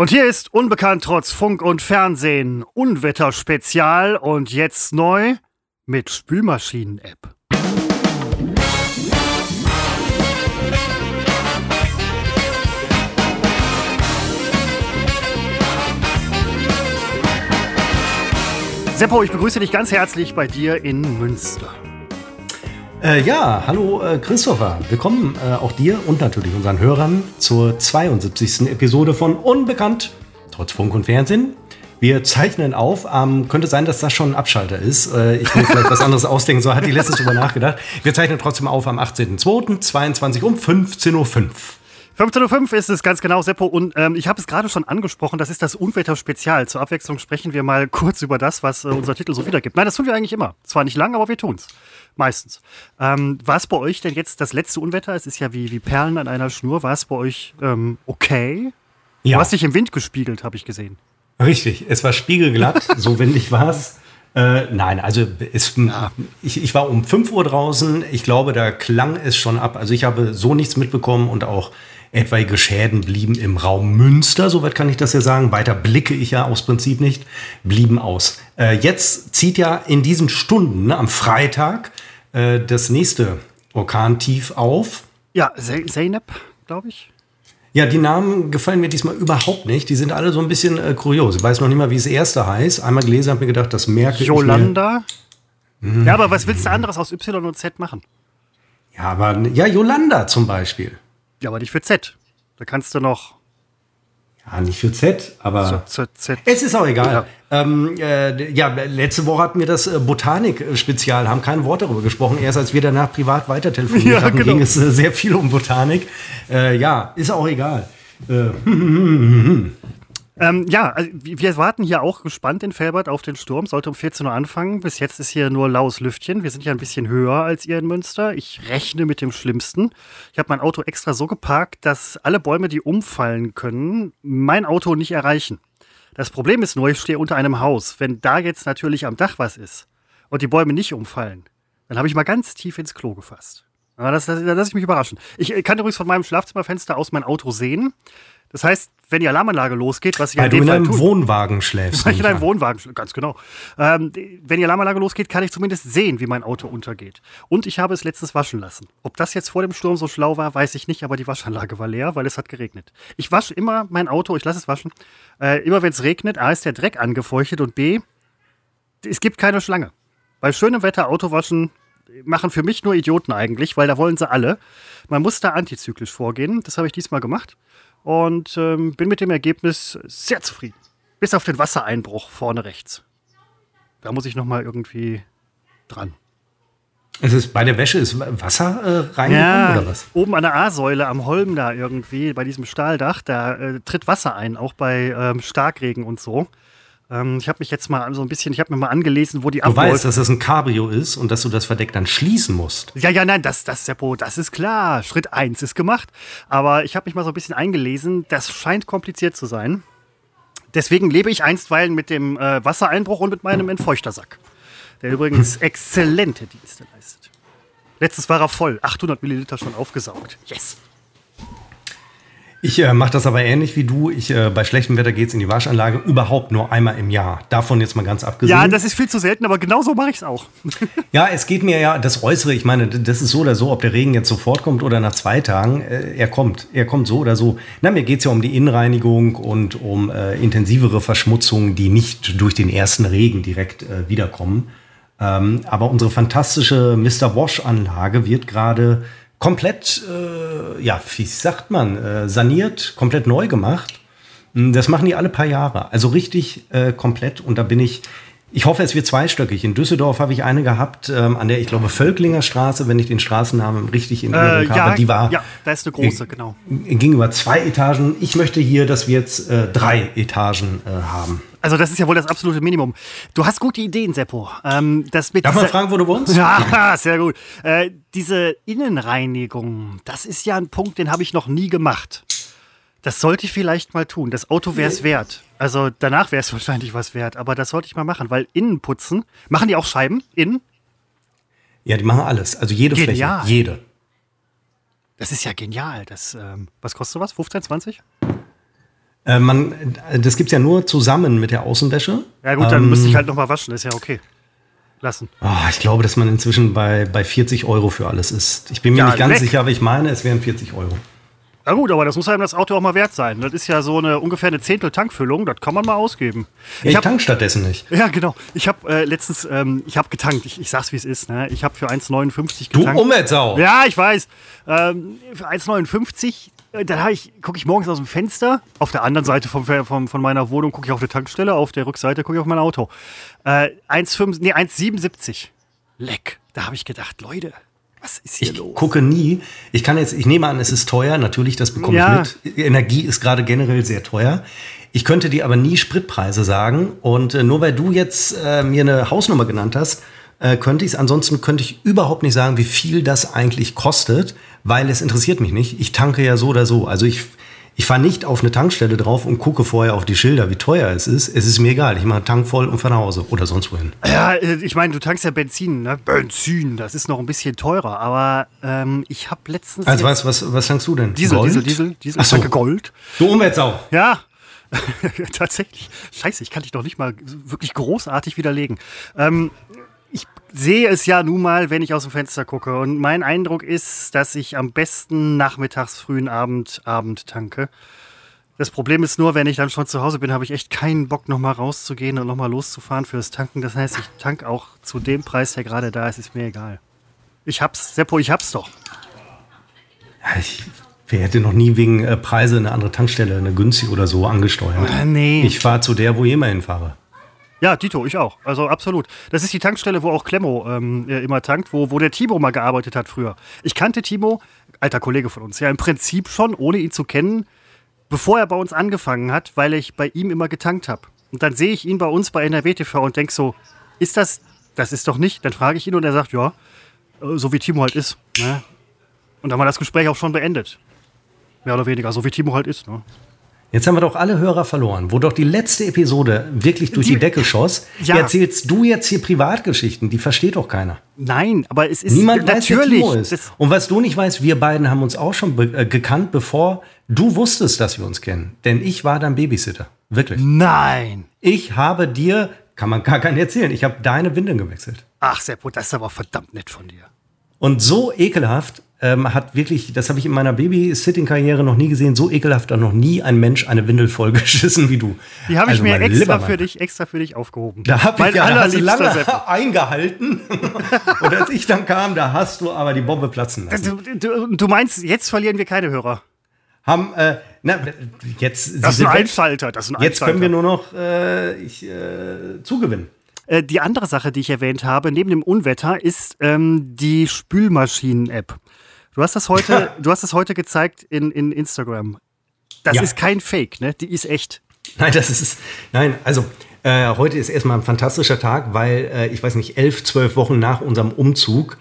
Und hier ist Unbekannt trotz Funk und Fernsehen, Unwetterspezial und jetzt neu mit Spülmaschinen-App. Seppo, ich begrüße dich ganz herzlich bei dir in Münster. Äh, ja, hallo äh, Christopher. Willkommen äh, auch dir und natürlich unseren Hörern zur 72. Episode von Unbekannt, trotz Funk und Fernsehen. Wir zeichnen auf. Ähm, könnte sein, dass das schon ein Abschalter ist. Äh, ich muss vielleicht was anderes ausdenken, so hat die letztes drüber nachgedacht. Wir zeichnen trotzdem auf am 18.02.22 um 15.05 Uhr. 15.05 Uhr ist es ganz genau, Seppo. Und ähm, ich habe es gerade schon angesprochen, das ist das Unwetter-Spezial. Zur Abwechslung sprechen wir mal kurz über das, was äh, unser Titel so wiedergibt. Nein, das tun wir eigentlich immer. Zwar nicht lang, aber wir tun's. Meistens. Ähm, war es bei euch denn jetzt das letzte Unwetter? Es ist ja wie, wie Perlen an einer Schnur. War es bei euch ähm, okay? Ja. Du hast dich im Wind gespiegelt, habe ich gesehen. Richtig, es war spiegelglatt, so windig war es. Äh, nein, also es, Ja. ich, ich war um 5 Uhr draußen. Ich glaube, da klang es schon ab. Also ich habe so nichts mitbekommen und auch etwaige Schäden blieben im Raum Münster, soweit kann ich das ja sagen. Weiter blicke ich ja aus Prinzip nicht, blieben aus. Äh, jetzt zieht ja in diesen Stunden, ne, am Freitag, äh, das nächste Orkantief auf. Ja, Ze- Zeynep, glaube ich. Ja, die Namen gefallen mir diesmal überhaupt nicht. Die sind alle so ein bisschen äh, kurios. Ich weiß noch nicht mal, wie das erste heißt. Einmal gelesen, habe mir gedacht, das merke ich mir. Jolanda. Ja, aber was willst du anderes aus Y und Z machen? Ja, aber ja, Yolanda zum Beispiel. Ja, aber nicht für Z. Da kannst du noch Ja, nicht für Z, aber Z, Z, Z. es ist auch egal. Ja, ähm, äh, ja letzte Woche hatten wir das äh, Botanik-Spezial, haben kein Wort darüber gesprochen. Erst als wir danach privat weiter telefoniert Ja, haben, genau. ging es äh, sehr viel um Botanik. Äh, ja, ist auch egal. Äh, Ähm, ja, also wir wir warten hier auch gespannt in Felbert auf den Sturm. Sollte um 14 Uhr anfangen. Bis jetzt ist hier nur laues Lüftchen. Wir sind ja ein bisschen höher als ihr in Münster. Ich rechne mit dem Schlimmsten. Ich habe mein Auto extra so geparkt, dass alle Bäume, die umfallen können, mein Auto nicht erreichen. Das Problem ist nur, ich stehe unter einem Haus. Wenn da jetzt natürlich am Dach was ist und die Bäume nicht umfallen, dann habe ich mal ganz tief ins Klo gefasst. Aber das, das, da lasse ich mich überraschen. Ich äh, kann übrigens von meinem Schlafzimmerfenster aus mein Auto sehen. Das heißt, wenn die Alarmanlage losgeht, was ich weil in du in einem tue, Wohnwagen schläfst. weil ich in einem. Wohnwagen, schl- ganz genau. Ähm, wenn die Alarmanlage losgeht, kann ich zumindest sehen, wie mein Auto untergeht. Und ich habe es letztens waschen lassen. Ob das jetzt vor dem Sturm so schlau war, weiß ich nicht, aber die Waschanlage war leer, weil es hat geregnet. Ich wasche immer mein Auto, ich lasse es waschen. Äh, immer wenn es regnet, A ist der Dreck angefeuchtet und B, es gibt keine Schlange. Bei schönem Wetter Autowaschen machen für mich nur Idioten eigentlich, weil da wollen sie alle. Man muss da antizyklisch vorgehen. Das habe ich diesmal gemacht und ähm, bin mit dem Ergebnis sehr zufrieden. Bis auf den Wassereinbruch vorne rechts. Da muss ich noch mal irgendwie dran. Es ist, bei der Wäsche ist Wasser äh, reingekommen oder was? oben an der A-Säule am Holm da irgendwie, bei diesem Stahldach, da äh, tritt Wasser ein, auch bei ähm, Starkregen und so. Ähm, ich habe mich jetzt mal so ein bisschen, ich habe mir mal angelesen, wo die Du weißt, Abläufe dass das ein Cabrio ist und dass du das Verdeck dann schließen musst. Ja, ja, nein, das, das, Seppo, das ist klar. Schritt eins ist gemacht. Aber ich habe mich mal so ein bisschen eingelesen. Das scheint kompliziert zu sein. Deswegen lebe ich einstweilen mit dem äh, Wassereinbruch und mit meinem Entfeuchtersack. Der übrigens exzellente Dienste leistet. Letztes war er voll. 800 Milliliter schon aufgesaugt. Yes. Ich äh, mache das aber ähnlich wie du. Ich, äh, bei schlechtem Wetter geht's in die Waschanlage überhaupt nur einmal im Jahr. Davon jetzt mal ganz abgesehen. Ja, das ist viel zu selten, aber genau so mache ich es auch. Ja, es geht mir ja das Äußere. Ich meine, das ist so oder so, ob der Regen jetzt sofort kommt oder nach zwei Tagen. Äh, er kommt. Er kommt so oder so. Na, mir geht's ja um die Innenreinigung und um äh, intensivere Verschmutzungen, die nicht durch den ersten Regen direkt äh, wiederkommen. Ähm, aber unsere fantastische Mr. Wash-Anlage wird gerade komplett, äh, ja, wie sagt man, äh, saniert, komplett neu gemacht. Mm, Das machen die alle paar Jahre. Also richtig äh, komplett. Und da bin ich. Ich hoffe, es wird zweistöckig. In Düsseldorf habe ich eine gehabt, ähm, an der, ich glaube, Völklinger Straße, wenn ich den Straßennamen richtig in Äh, Erinnerung ja, habe. Die war ja, da ist eine große, genau. ging über zwei Etagen. Ich möchte hier, dass wir jetzt äh, drei Etagen äh, haben. Also das ist ja wohl das absolute Minimum. Du hast gute Ideen, Seppo. Ähm, das mit Darf man fragen, wo du wohnst? Ja, sehr gut. Äh, diese Innenreinigung, das ist ja ein Punkt, den habe ich noch nie gemacht. Das sollte ich vielleicht mal tun. Das Auto wäre es wert. Also danach wäre es wahrscheinlich was wert, aber das sollte ich mal machen, weil innen putzen, machen die auch Scheiben innen? Ja, die machen alles. Also jede Genial. Fläche. Jede. Das ist ja genial. Das, ähm, was kostet sowas? 15, 20? Äh, man, das gibt's ja nur zusammen mit der Außenwäsche. Ja gut, dann müsste ich halt noch mal waschen, ist ja okay. Lassen. Oh, ich glaube, dass man inzwischen bei, bei 40 Euro für alles ist. Ich bin mir Ja, nicht ganz leck. sicher, aber ich meine, es wären 40 Euro. Ja gut, aber das muss einem das Auto auch mal wert sein. Das ist ja so eine ungefähr eine Zehntel Tankfüllung, das kann man mal ausgeben. Ja, ich hab- tank stattdessen nicht. Ja, genau. Ich habe äh, letztens, ähm, ich habe getankt. Ich, ich sag's wie es ist. Ne? Ich habe für 1,59 Du getankt. Umweltsau! Ja, ich weiß. Ähm, für 1,59, äh, dann hab ich, gucke ich morgens aus dem Fenster. Auf der anderen Seite vom, vom, von meiner Wohnung gucke ich auf die Tankstelle, auf der Rückseite gucke ich auf mein Auto. Äh, 1,5 nee, 1,77. Leck. Da habe ich gedacht, Leute, was ist hier Ich los? gucke nie. Ich kann jetzt, ich nehme an, es ist teuer. Natürlich, das bekomme Ja. ich mit. Energie ist gerade generell sehr teuer. Ich könnte dir aber nie Spritpreise sagen. Und äh, nur weil du jetzt äh, mir eine Hausnummer genannt hast, äh, könnte ich es. Ansonsten könnte ich überhaupt nicht sagen, wie viel das eigentlich kostet, weil es interessiert mich nicht. Ich tanke ja so oder so. Also ich, ich fahre nicht auf eine Tankstelle drauf und gucke vorher auf die Schilder, wie teuer es ist. Es ist mir egal. Ich mache einen Tank voll und fahre nach Hause oder sonst wohin. Ja, äh, ich meine, du tankst ja Benzin, ne? Benzin, das ist noch ein bisschen teurer. Aber ähm, ich habe letztens. Also was, was, was tankst du denn? Diesel, Gold? Diesel, Diesel, Diesel. Ach Ich so. tanke Gold. Du Umweltsau. Ja, tatsächlich. Scheiße, ich kann dich doch nicht mal wirklich großartig widerlegen. Ähm, sehe es ja nun mal, wenn ich aus dem Fenster gucke. Und mein Eindruck ist, dass ich am besten nachmittags, frühen Abend, Abend tanke. Das Problem ist nur, wenn ich dann schon zu Hause bin, habe ich echt keinen Bock, nochmal rauszugehen und nochmal loszufahren fürs Tanken. Das heißt, ich tank auch zu dem Preis, der gerade da ist, ist mir egal. Ich hab's, Seppo, ich hab's doch. Ich, wer hätte noch nie wegen äh, Preise eine andere Tankstelle, eine günstige oder so angesteuert? Äh, nee. Ich fahre zu der, wo ich immer hinfahre. Ja, Tito, ich auch. Also absolut. Das ist die Tankstelle, wo auch Klemmo ähm, äh, immer tankt, wo, wo der Timo mal gearbeitet hat früher. Ich kannte Timo, alter Kollege von uns, ja im Prinzip schon, ohne ihn zu kennen, bevor er bei uns angefangen hat, weil ich bei ihm immer getankt habe. Und dann sehe ich ihn bei uns bei NRW TV und denke so, ist das, das ist doch nicht. Dann frage ich ihn und er sagt, ja, äh, so wie Timo halt ist. Ne? Und dann war das Gespräch auch schon beendet. Mehr oder weniger, so wie Timo halt ist. Ne? Jetzt haben wir doch alle Hörer verloren, wo doch die letzte Episode wirklich durch die, Die- Decke schoss. Ja. Erzählst du jetzt hier Privatgeschichten, die versteht doch keiner. Nein, aber es ist Niemand weiß, wer natürlich. Timo ist. Und was du nicht weißt, wir beiden haben uns auch schon be äh, gekannt, bevor du wusstest, dass wir uns kennen. Denn ich war dein Babysitter. Wirklich. Nein. Ich habe dir, kann man gar keinen erzählen, ich habe deine Windeln gewechselt. Ach, Seppo, das ist aber verdammt nett von dir. Und so ekelhaft ähm, hat wirklich, das habe ich in meiner Babysitting-Karriere noch nie gesehen, so ekelhaft hat noch nie ein Mensch eine Windel vollgeschissen wie du. Die habe ich Also, mir mein extra lieber für dich, extra für dich aufgehoben. Da habe ich ja da hast du allerliebster lange Seppo. eingehalten. Und als ich dann kam, da hast du aber die Bombe platzen lassen. Du, du, du meinst, jetzt verlieren wir keine Hörer. Haben, äh, na, jetzt, Das ist sind ein. Einschalter. Das ist ein jetzt Einschalter. können wir nur noch äh, ich, äh, zugewinnen. Äh, die andere Sache, die ich erwähnt habe, neben dem Unwetter, ist ähm, die Spülmaschinen-App. Du hast das heute, du hast das heute gezeigt in, in Instagram. Das Ja. ist kein Fake, ne? Die ist echt. Nein, das ist. Nein, also äh, heute ist erstmal ein fantastischer Tag, weil äh, ich weiß nicht, elf, zwölf Wochen nach unserem Umzug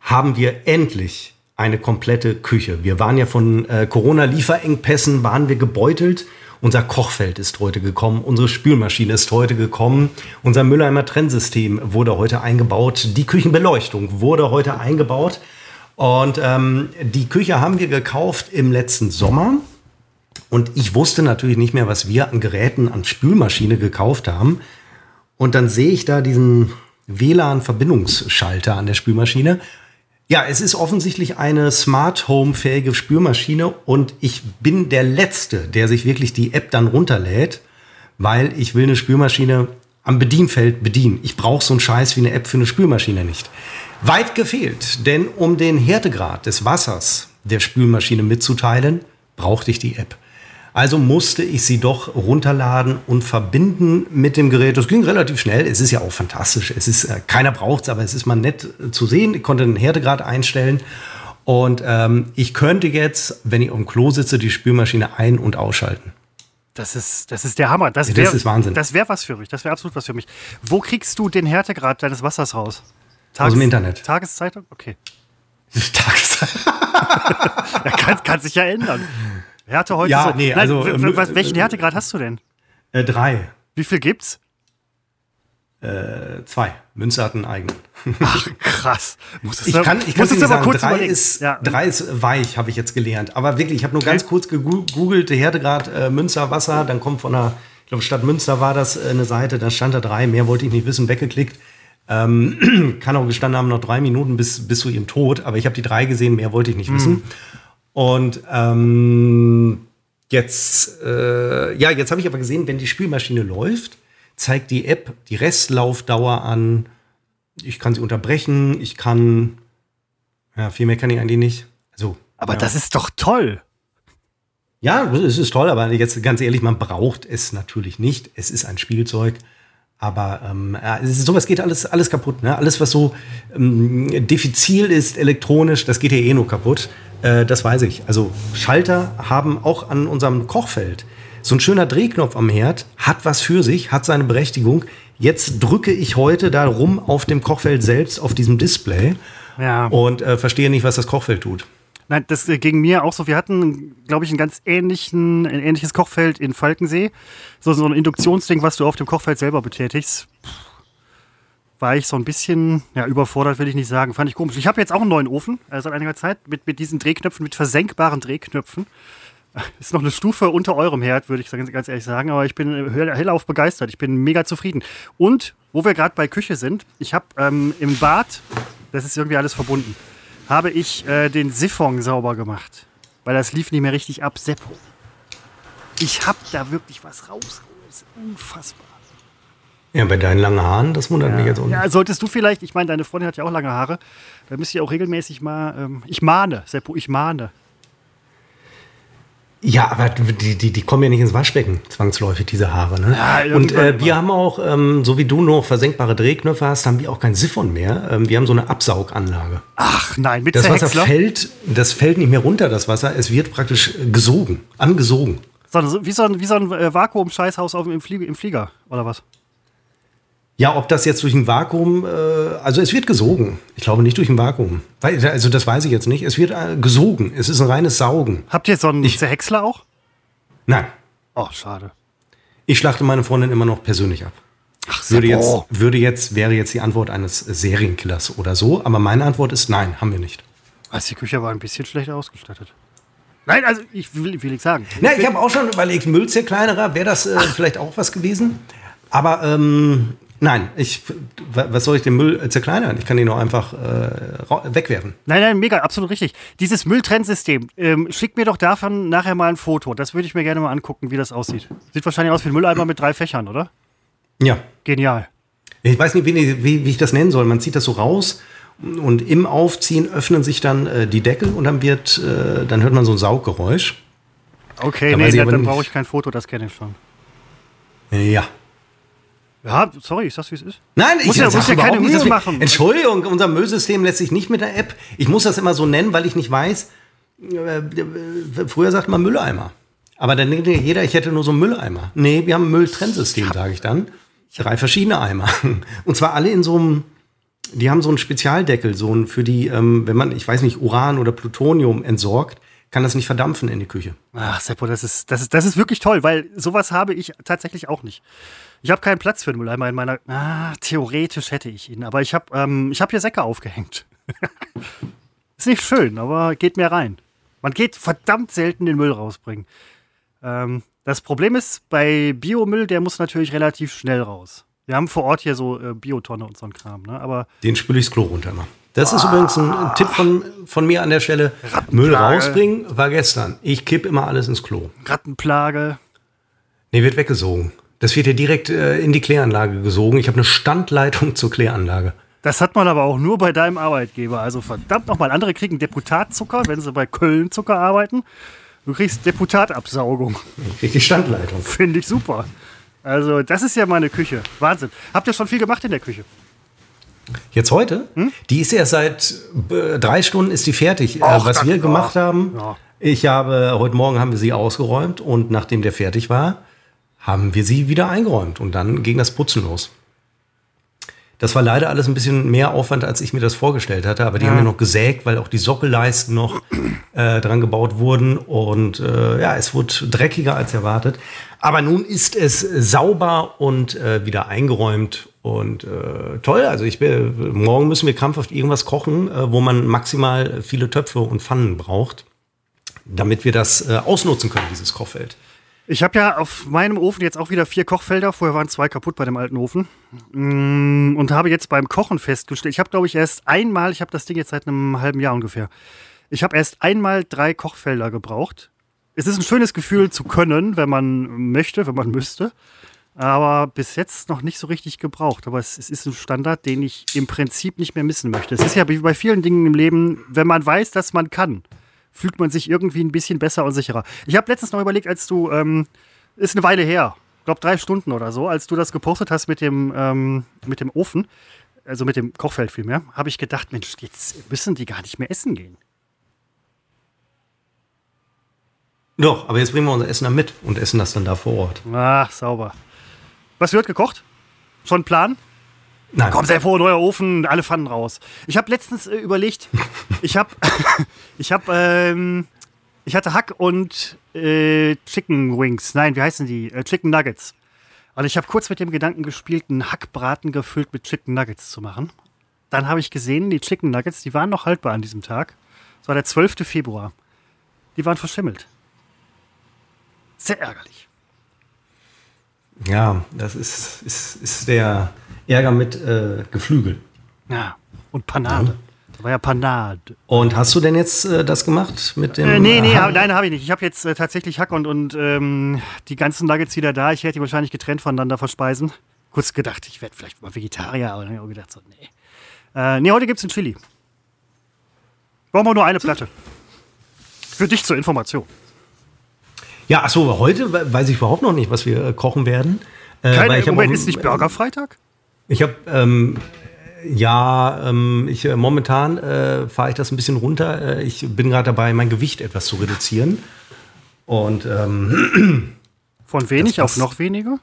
haben wir endlich eine komplette Küche. Wir waren ja von äh, Corona-Lieferengpässen, waren wir gebeutelt. Unser Kochfeld ist heute gekommen, unsere Spülmaschine ist heute gekommen, unser Mülleimer Trennsystem wurde heute eingebaut, die Küchenbeleuchtung wurde heute eingebaut. Und ähm, die Küche haben wir gekauft im letzten Sommer. Und ich wusste natürlich nicht mehr, was wir an Geräten, an Spülmaschine gekauft haben. Und dann sehe ich da diesen WLAN-Verbindungsschalter an der Spülmaschine. Ja, es ist offensichtlich eine Smart Home-fähige Spülmaschine und ich bin der Letzte, der sich wirklich die App dann runterlädt, weil ich will eine Spülmaschine am Bedienfeld bedienen. Ich brauche so einen Scheiß wie eine App für eine Spülmaschine nicht. Weit gefehlt, denn um den Härtegrad des Wassers der Spülmaschine mitzuteilen, brauchte ich die App. Also musste ich sie doch runterladen und verbinden mit dem Gerät. Das ging relativ schnell. Es ist ja auch fantastisch. Es ist, äh, keiner braucht es, aber es ist mal nett äh, zu sehen. Ich konnte den Härtegrad einstellen. Und ähm, ich könnte jetzt, wenn ich auf dem Klo sitze, die Spülmaschine ein- und ausschalten. Das ist, das ist der Hammer. Das, Ja, wär, das ist Wahnsinn. Das wäre was für mich. Das wäre absolut was für mich. Wo kriegst du den Härtegrad deines Wassers raus? Aus dem Internet. Tageszeitung? Okay. Tageszeit. Ja, kann, kann sich ja ändern. Härte heute. Ja, so. nee, Nein, also, ähm, was, welchen Härtegrad hast du denn? Äh, drei. Wie viel gibt's? Äh, zwei. Münster hat einen eigenen. Ach, krass. Muss ich kann, ich kann es aber kurz drei ist, ja. drei ist weich, habe ich jetzt gelernt. Aber wirklich, ich habe nur okay. ganz kurz gegoogelt, Härtegrad äh, Münster Wasser, dann kommt von der, ich glaube, Stadt Münster war das äh, eine Seite, da stand da drei, mehr wollte ich nicht wissen, weggeklickt. Ähm, kann auch gestanden haben, noch drei Minuten bis, bis zu ihrem Tod, aber ich habe die drei gesehen, mehr wollte ich nicht mhm. wissen. Und ähm, jetzt, äh, ja, jetzt habe ich aber gesehen, wenn die Spülmaschine läuft, zeigt die App die Restlaufdauer an. Ich kann sie unterbrechen, ich kann, ja, viel mehr kann ich eigentlich nicht. Also, aber ja. das ist doch toll. Ja, es ist toll, aber jetzt ganz ehrlich, man braucht es natürlich nicht. Es ist ein Spielzeug. Aber ähm, ist, sowas geht alles, alles kaputt. Ne? Alles, was so ähm, diffizil ist, elektronisch, das geht ja eh nur kaputt. Äh, das weiß ich. Also Schalter haben auch an unserem Kochfeld so ein schöner Drehknopf am Herd hat was für sich, hat seine Berechtigung. Jetzt drücke ich heute da rum auf dem Kochfeld selbst, auf diesem Display ja. und äh, verstehe nicht, was das Kochfeld tut. Nein, das äh, ging mir auch so. Wir hatten, glaube ich, ein ganz ähnlichen, ein ähnliches Kochfeld in Falkensee. So, so ein Induktionsding, was du auf dem Kochfeld selber betätigst. War ich so ein bisschen, ja, überfordert, will ich nicht sagen. Fand ich komisch. Ich habe jetzt auch einen neuen Ofen, äh, seit einiger Zeit, mit, mit diesen Drehknöpfen, mit versenkbaren Drehknöpfen. Ist noch eine Stufe unter eurem Herd, würde ich ganz ehrlich sagen. Aber ich bin hellauf begeistert. Ich bin mega zufrieden. Und wo wir gerade bei Küche sind, ich habe ähm, im Bad, das ist irgendwie alles verbunden, habe ich äh, den Siphon sauber gemacht. Weil das lief nicht mehr richtig ab. Seppo. Ich habe da wirklich was rausgeholt. Unfassbar. Ja, bei deinen langen Haaren, das wundert ja. mich jetzt auch nicht. Ja, solltest du vielleicht, ich meine, deine Freundin hat ja auch lange Haare, da müsst ihr auch regelmäßig mal, ähm, ich mahne, Seppo, ich mahne. Ja, aber die, die, die kommen ja nicht ins Waschbecken, zwangsläufig, diese Haare. Ne? Ja, und äh, wir haben auch, ähm, so wie du noch versenkbare Drehknöpfe hast, haben wir auch kein Siphon mehr. Ähm, wir haben so eine Absauganlage. Ach nein, mit Das Wasser fällt, das fällt nicht mehr runter, das Wasser. Es wird praktisch gesogen, angesogen. So, wie so ein, wie so ein äh, Vakuum-Scheißhaus im, Flie im Flieger, oder was? Ja, ob das jetzt durch ein Vakuum, äh, also es wird gesogen. Ich glaube nicht durch ein Vakuum. Also das weiß ich jetzt nicht. Es wird äh, gesogen. Es ist ein reines Saugen. Habt ihr so einen ich, Zerhäcksler auch? Nein. Oh, schade. Ich schlachte meine Freundin immer noch persönlich ab. Ach, würde jetzt, würde jetzt, wäre jetzt die Antwort eines Serienkillers oder so. Aber meine Antwort ist nein, haben wir nicht. Also die Küche war ein bisschen schlecht ausgestattet. Nein, also ich will, will ich sagen. Na, ich habe auch schon überlegt, Müllzerkleinerer, wäre das äh, vielleicht auch was gewesen. Aber ähm, Nein, ich, was soll ich den Müll zerkleinern? Ich kann ihn nur einfach äh, wegwerfen. Nein, nein, mega, absolut richtig. Dieses Mülltrennsystem, ähm, schickt mir doch davon nachher mal ein Foto. Das würde ich mir gerne mal angucken, wie das aussieht. Sieht wahrscheinlich aus wie ein Mülleimer mit drei Fächern, oder? Ja. Genial. Ich weiß nicht, wie, wie, wie ich das nennen soll. Man zieht das so raus und im Aufziehen öffnen sich dann äh, die Deckel und dann wird, äh, dann hört man so ein Sauggeräusch. Okay, da nee, dann, dann brauche ich kein Foto, das kenne ich schon. Ja, ja, sorry, ich sag's, wie es ist. Nein, ich muss ja, muss ja keine Mühe machen. Entschuldigung, unser Müllsystem lässt sich nicht mit der App. Ich muss das immer so nennen, weil ich nicht weiß. Äh, äh, früher sagt man Mülleimer. Aber dann denkt jeder, ich hätte nur so einen Mülleimer. Nee, wir haben ein Mülltrennsystem, sage ich dann. Drei verschiedene Eimer. Und zwar alle in so einem, die haben so einen Spezialdeckel, so einen für die, ähm, wenn man, ich weiß nicht, Uran oder Plutonium entsorgt, kann das nicht verdampfen in die Küche. Ach, Seppo, das ist, das ist, das ist wirklich toll, weil sowas habe ich tatsächlich auch nicht. Ich habe keinen Platz für einen Mülleimer in meiner. Ah, theoretisch hätte ich ihn, aber ich habe ähm, hab hier Säcke aufgehängt. ist nicht schön, aber geht mir rein. Man geht verdammt selten den Müll rausbringen. Ähm, das Problem ist, bei Biomüll, der muss natürlich relativ schnell raus. Wir haben vor Ort hier so äh, Biotonne und so ein Kram, ne? Aber Den spüle ich das Klo runter mal. Das ist übrigens ein Tipp von, von mir an der Stelle. Müll rausbringen war gestern. Ich kipp immer alles ins Klo. Rattenplage. Nee, wird weggesogen. Das wird ja direkt äh, in die Kläranlage gesogen. Ich habe eine Standleitung zur Kläranlage. Das hat man aber auch nur bei deinem Arbeitgeber. Also verdammt nochmal, andere kriegen Deputatzucker, wenn sie bei Köln Zucker arbeiten. Du kriegst Deputatabsaugung. Ich krieg die Standleitung. Finde ich super. Also, das ist ja meine Küche. Wahnsinn. Habt ihr schon viel gemacht in der Küche? Jetzt heute? Hm? Die ist ja seit äh, drei Stunden ist die fertig. Och, äh, was wir gemacht haben, ja. ich habe, heute Morgen haben wir sie ausgeräumt und nachdem der fertig war, haben wir sie wieder eingeräumt und dann ging das Putzen los. Das war leider alles ein bisschen mehr Aufwand, als ich mir das vorgestellt hatte, aber die ja. haben wir noch gesägt, weil auch die Sockelleisten noch äh, dran gebaut wurden und äh, ja, es wurde dreckiger als erwartet. Aber nun ist es sauber und äh, wieder eingeräumt Und äh, toll, also ich bin, morgen müssen wir krampfhaft irgendwas kochen, äh, wo man maximal viele Töpfe und Pfannen braucht, damit wir das äh, ausnutzen können, dieses Kochfeld. Ich habe ja auf meinem Ofen jetzt auch wieder vier Kochfelder. Vorher waren zwei kaputt bei dem alten Ofen. Mm, und habe jetzt beim Kochen festgestellt, ich habe, glaube ich, erst einmal, ich habe das Ding jetzt seit einem halben Jahr ungefähr, ich habe erst einmal drei Kochfelder gebraucht. Es ist ein schönes Gefühl zu können, wenn man möchte, wenn man müsste. Aber bis jetzt noch nicht so richtig gebraucht. Aber es, es ist ein Standard, den ich im Prinzip nicht mehr missen möchte. Es ist ja wie bei vielen Dingen im Leben, wenn man weiß, dass man kann fühlt man sich irgendwie ein bisschen besser und sicherer. Ich habe letztens noch überlegt, als du, ähm, ist eine Weile her, ich glaube drei Stunden oder so, als du das gepostet hast mit dem, ähm, mit dem Ofen, also mit dem Kochfeld vielmehr, habe ich gedacht, Mensch, jetzt müssen die gar nicht mehr essen gehen. Doch, aber jetzt bringen wir unser Essen dann mit und essen das dann da vor Ort. Ach, sauber. Was wird gekocht? Schon ein Plan? Nein. Komm, sehr froh, neuer Ofen, alle Pfannen raus. Ich habe letztens äh, überlegt, ich habe, ich habe, ähm, ich hatte Hack und äh, Chicken Wings. Nein, wie heißen die? Äh, Chicken Nuggets. Und ich habe kurz mit dem Gedanken gespielt, einen Hackbraten gefüllt mit Chicken Nuggets zu machen. Dann habe ich gesehen, die Chicken Nuggets, die waren noch haltbar an diesem Tag. Es war der 12. Februar. Die waren verschimmelt. Sehr ärgerlich. Ja, das ist, ist, ist der Ärger mit äh, Geflügel. Ja, und Panade. Ja. Das war ja Panade. Und hast du denn jetzt äh, das gemacht mit dem? Äh, nee, nee, hab, nein, habe ich nicht. Ich habe jetzt äh, tatsächlich Hack und, und ähm, die ganzen Nuggets wieder da. Ich werde die wahrscheinlich getrennt voneinander verspeisen. Kurz gedacht, ich werde vielleicht mal Vegetarier, aber dann habe ich gedacht, so, nee. Äh, nee, heute gibt es ein Chili. Brauchen wir nur eine Platte. Für dich zur Information. Ja, achso, heute weiß ich überhaupt noch nicht, was wir äh, kochen werden. Äh, Keine, ich Moment, ist nicht Burgerfreitag? Ich habe, ähm, ja, ähm, ich, äh, momentan äh, fahre ich das ein bisschen runter. Äh, ich bin gerade dabei, mein Gewicht etwas zu reduzieren. Und ähm, von wenig auf noch weniger?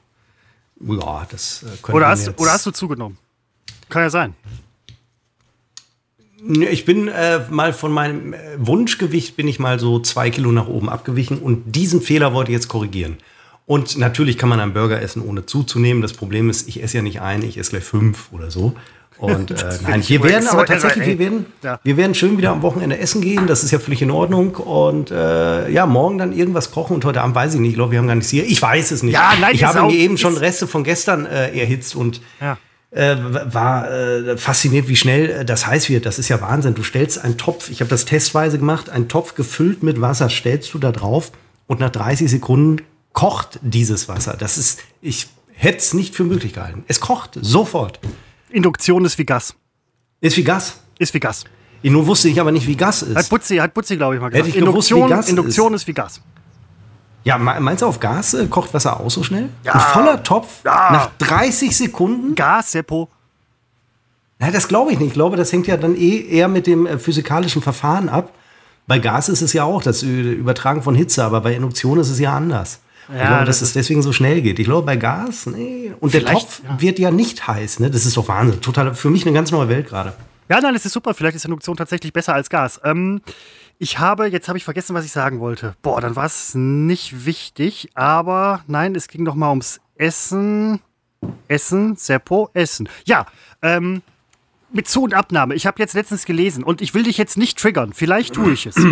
Ja, das äh, könnte oder hast, oder hast du zugenommen? Kann ja sein. Ich bin äh, mal von meinem äh, Wunschgewicht bin ich mal so zwei Kilo nach oben abgewichen und diesen Fehler wollte ich jetzt korrigieren. Und natürlich kann man einen Burger essen, ohne zuzunehmen. Das Problem ist, ich esse ja nicht einen, ich esse gleich fünf oder so. Und äh, nein, wir werden aber tatsächlich, wir werden, ja. wir werden schön wieder am Wochenende essen gehen. Das ist ja völlig in Ordnung. Und äh, ja, morgen dann irgendwas kochen und heute Abend weiß ich nicht. Ich glaube, wir haben gar nichts hier. Ich weiß es nicht. Ja, nein, ich habe mir eben schon Reste von gestern äh, erhitzt und ja äh, war äh, fasziniert, wie schnell äh, das heiß wird. Das ist ja Wahnsinn. Du stellst einen Topf, ich habe das testweise gemacht, einen Topf gefüllt mit Wasser stellst du da drauf und nach 30 Sekunden kocht dieses Wasser. Das ist, ich hätte es nicht für möglich gehalten. Es kocht sofort. Induktion ist wie Gas. Ist wie Gas? Ist wie Gas. Nun wusste ich aber nicht, wie Gas ist. Hat Butzi, hat Butzi glaube ich, mal gesagt. Hätte ich Induktion, gewusst, wie Gas Induktion ist. ist wie Gas. Ja, meinst du, auf Gas äh, kocht Wasser auch so schnell? Ja. Ein voller Topf ja. nach 30 Sekunden? Gas, Seppo. Na, das glaube ich nicht. Ich glaube, das hängt ja dann eh eher mit dem äh, physikalischen Verfahren ab. Bei Gas ist es ja auch das Übertragen von Hitze, aber bei Induktion ist es ja anders. Ja, ich glaube, dass es deswegen so schnell geht. Ich glaube, bei Gas, nee. Und der Topf ja. wird ja nicht heiß, ne? Das ist doch Wahnsinn. Total, für mich eine ganz neue Welt gerade. Ja, nein, das ist super. Vielleicht ist Induktion tatsächlich besser als Gas. Ähm, ich habe, jetzt habe ich vergessen, was ich sagen wollte. Boah, dann war es nicht wichtig, aber nein, es ging doch mal ums Essen. Essen, Seppo, Essen. Ja, ähm, mit Zu- und Abnahme. Ich habe jetzt letztens gelesen und ich will dich jetzt nicht triggern. Vielleicht tue ich es.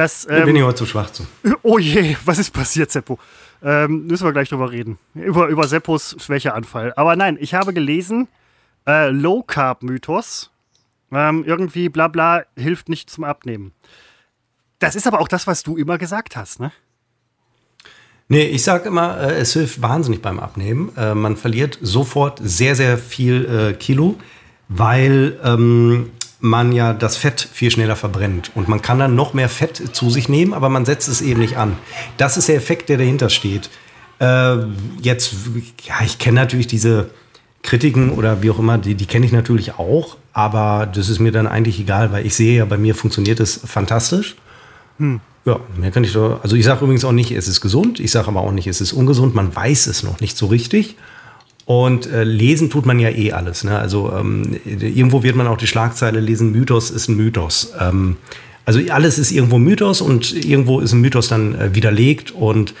Das, ähm, bin ich heute zu schwach zu. Oh je, was ist passiert, Seppo? Ähm, müssen wir gleich drüber reden. Über, über Seppos Schwächeanfall. Aber nein, ich habe gelesen, äh, Low Carb Mythos. Ähm, irgendwie bla bla hilft nicht zum Abnehmen. Das ist aber auch das, was du immer gesagt hast, ne? Nee, ich sage immer, äh, es hilft wahnsinnig beim Abnehmen. Äh, man verliert sofort sehr, sehr viel äh, Kilo, weil ähm, man ja das Fett viel schneller verbrennt. Und man kann dann noch mehr Fett zu sich nehmen, aber man setzt es eben nicht an. Das ist der Effekt, der dahinter steht. Äh, jetzt, ja, ich kenne natürlich diese Kritiken oder wie auch immer, die, die kenne ich natürlich auch, aber das ist mir dann eigentlich egal, weil ich sehe ja, bei mir funktioniert es fantastisch. Hm. Ja, mehr kann ich doch. Also ich sage übrigens auch nicht, es ist gesund. Ich sage aber auch nicht, es ist ungesund. Man weiß es noch nicht so richtig. Und äh, lesen tut man ja eh alles. Ne? Also ähm, irgendwo wird man auch die Schlagzeile lesen, Mythos ist ein Mythos. Ähm, also alles ist irgendwo Mythos und irgendwo ist ein Mythos dann äh, widerlegt. Und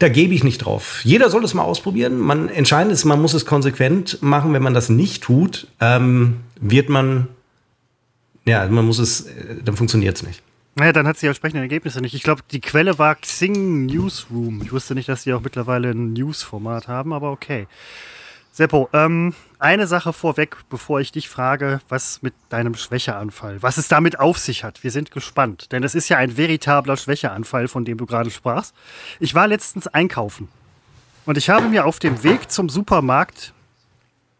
Da gebe ich nicht drauf. Jeder soll es mal ausprobieren. Man entscheidend ist, man muss es konsequent machen. Wenn man das nicht tut, ähm, wird man, ja, man muss es, äh, dann funktioniert es nicht. Naja, dann hat sie entsprechende Ergebnisse nicht. Ich glaube, die Quelle war Xing Newsroom. Ich wusste nicht, dass die auch mittlerweile ein News-Format haben, aber okay. Seppo, ähm, eine Sache vorweg, bevor ich dich frage, was mit deinem Schwächeanfall, was es damit auf sich hat. Wir sind gespannt, denn es ist ja ein veritabler Schwächeanfall, von dem du gerade sprachst. Ich war letztens einkaufen und ich habe mir auf dem Weg zum Supermarkt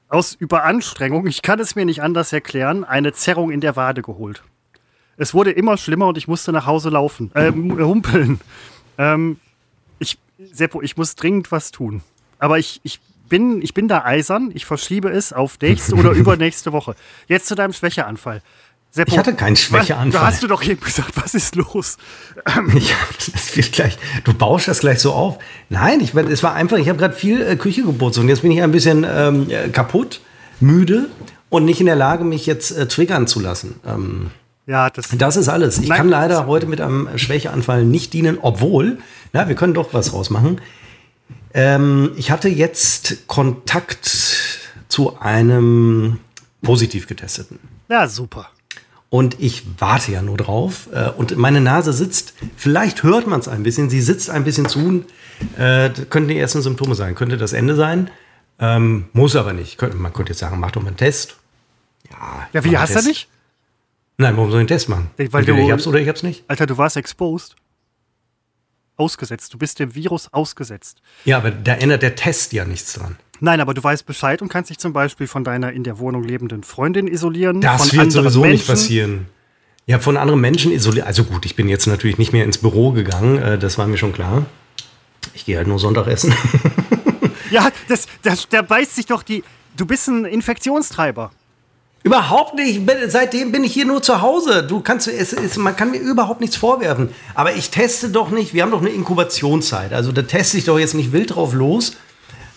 aus Überanstrengung, ich kann es mir nicht anders erklären, eine Zerrung in der Wade geholt. Es wurde immer schlimmer und ich musste nach Hause laufen, äh, humpeln. Ähm, ich, Seppo, ich muss dringend was tun. Aber ich, ich bin, ich bin da eisern. Ich verschiebe es auf nächste oder übernächste Woche. Jetzt zu deinem Schwächeanfall. Seppo, ich hatte keinen Schwächeanfall. Da hast du doch eben gesagt, was ist los? Ja, das wird gleich, du baust das gleich so auf. Nein, ich, es war einfach, ich habe gerade viel äh, Küche geputzt und jetzt bin ich ein bisschen ähm, äh, kaputt, müde und nicht in der Lage, mich jetzt äh, triggern zu lassen. Ähm, ja, das, das ist alles. Ich Nein, kann leider heute mit einem Schwächeanfall nicht dienen, obwohl, na, wir können doch was rausmachen. Ähm, ich hatte jetzt Kontakt zu einem positiv getesteten. Ja, super. Und ich warte ja nur drauf. Äh, und meine Nase sitzt, vielleicht hört man es ein bisschen, sie sitzt ein bisschen zu. Äh, könnten die ersten Symptome sein. Könnte das Ende sein. Ähm, muss aber nicht. Man könnte jetzt sagen, mach doch mal einen Test. Ja, ja wie hast du nicht? Nein, warum soll ich einen Test machen? Weil du, ich hab's oder ich hab's nicht. Alter, du warst exposed ausgesetzt. Du bist dem Virus ausgesetzt. Ja, aber da ändert der Test ja nichts dran. Nein, aber du weißt Bescheid und kannst dich zum Beispiel von deiner in der Wohnung lebenden Freundin isolieren. Das wird sowieso Menschen. nicht passieren. Ja, von anderen Menschen isolieren. Also gut, ich bin jetzt natürlich nicht mehr ins Büro gegangen, äh, das war mir schon klar. Ich gehe halt nur Sonntag essen. ja, das, das, da beißt sich doch die. Du bist ein Infektionstreiber. Überhaupt nicht. Seitdem bin ich hier nur zu Hause. Du kannst, es, es, man kann mir überhaupt nichts vorwerfen. Aber ich teste doch nicht. Wir haben doch eine Inkubationszeit. Also da teste ich doch jetzt nicht wild drauf los.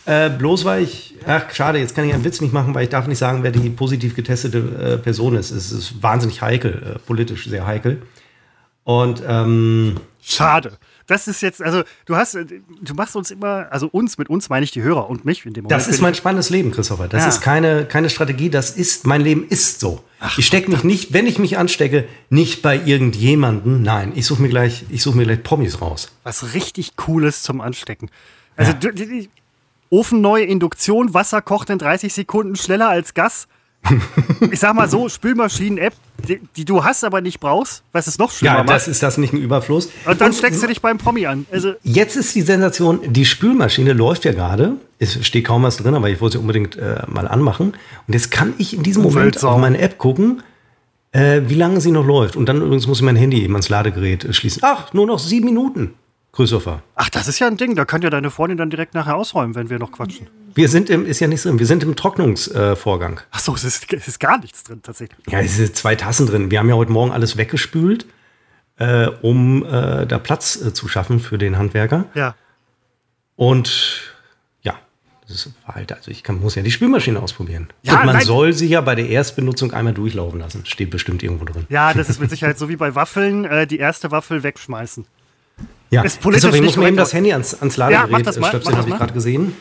Äh, bloß weil ich, ach schade, jetzt kann ich einen Witz nicht machen, weil ich darf nicht sagen, wer die positiv getestete äh, Person ist. Es ist wahnsinnig heikel, äh, politisch sehr heikel. Und ähm, schade das ist jetzt, also du hast, du machst uns immer, also uns, mit uns meine ich die Hörer und mich in dem Moment. Das ist mein spannendes Leben, Christopher. Das ja. ist keine, keine Strategie, das ist, mein Leben ist so. Ach, ich stecke mich nicht, wenn ich mich anstecke, nicht bei irgendjemanden. Nein, ich suche mir gleich, ich suche mir gleich Promis raus. Was richtig Cooles zum Anstecken. Also ja. Ofen neue Induktion, Wasser kocht in 30 Sekunden schneller als Gas ich sag mal so, Spülmaschinen-App, die, die, du hast, aber nicht brauchst, was es noch schlimmer ja, das ist das nicht ein Überfluss. Und dann Und, steckst du dich beim Promi an. Also jetzt ist die Sensation, die Spülmaschine läuft ja gerade. Es steht kaum was drin, aber ich wollte sie unbedingt äh, mal anmachen. Und jetzt kann ich in diesem Moment auf meine App gucken, äh, wie lange sie noch läuft. Und dann übrigens muss ich mein Handy eben ans Ladegerät äh, schließen. Ach, nur noch sieben Minuten. Christopher. Ach, das ist ja ein Ding. Da kann ja deine Freundin dann direkt nachher ausräumen, wenn wir noch quatschen. Wir sind im, ist ja nichts drin, wir sind im Trocknungsvorgang. Äh, Ach so, es ist, es ist gar nichts drin tatsächlich. Ja, es sind zwei Tassen drin. Wir haben ja heute Morgen alles weggespült, äh, um äh, da Platz äh, zu schaffen für den Handwerker. Ja. Und ja, das war halt, also ich kann, muss ja die Spülmaschine ausprobieren. Ja, Und man nein. soll sie ja bei der Erstbenutzung einmal durchlaufen lassen. Steht bestimmt irgendwo drin. Ja, das ist mit Sicherheit so wie bei Waffeln, äh, die erste Waffel wegschmeißen. Ja, ist politisch also, ich muss mal eben das Handy ans, ans Ladegerät ja, mach das mal, stöpseln, habe ich gerade gesehen.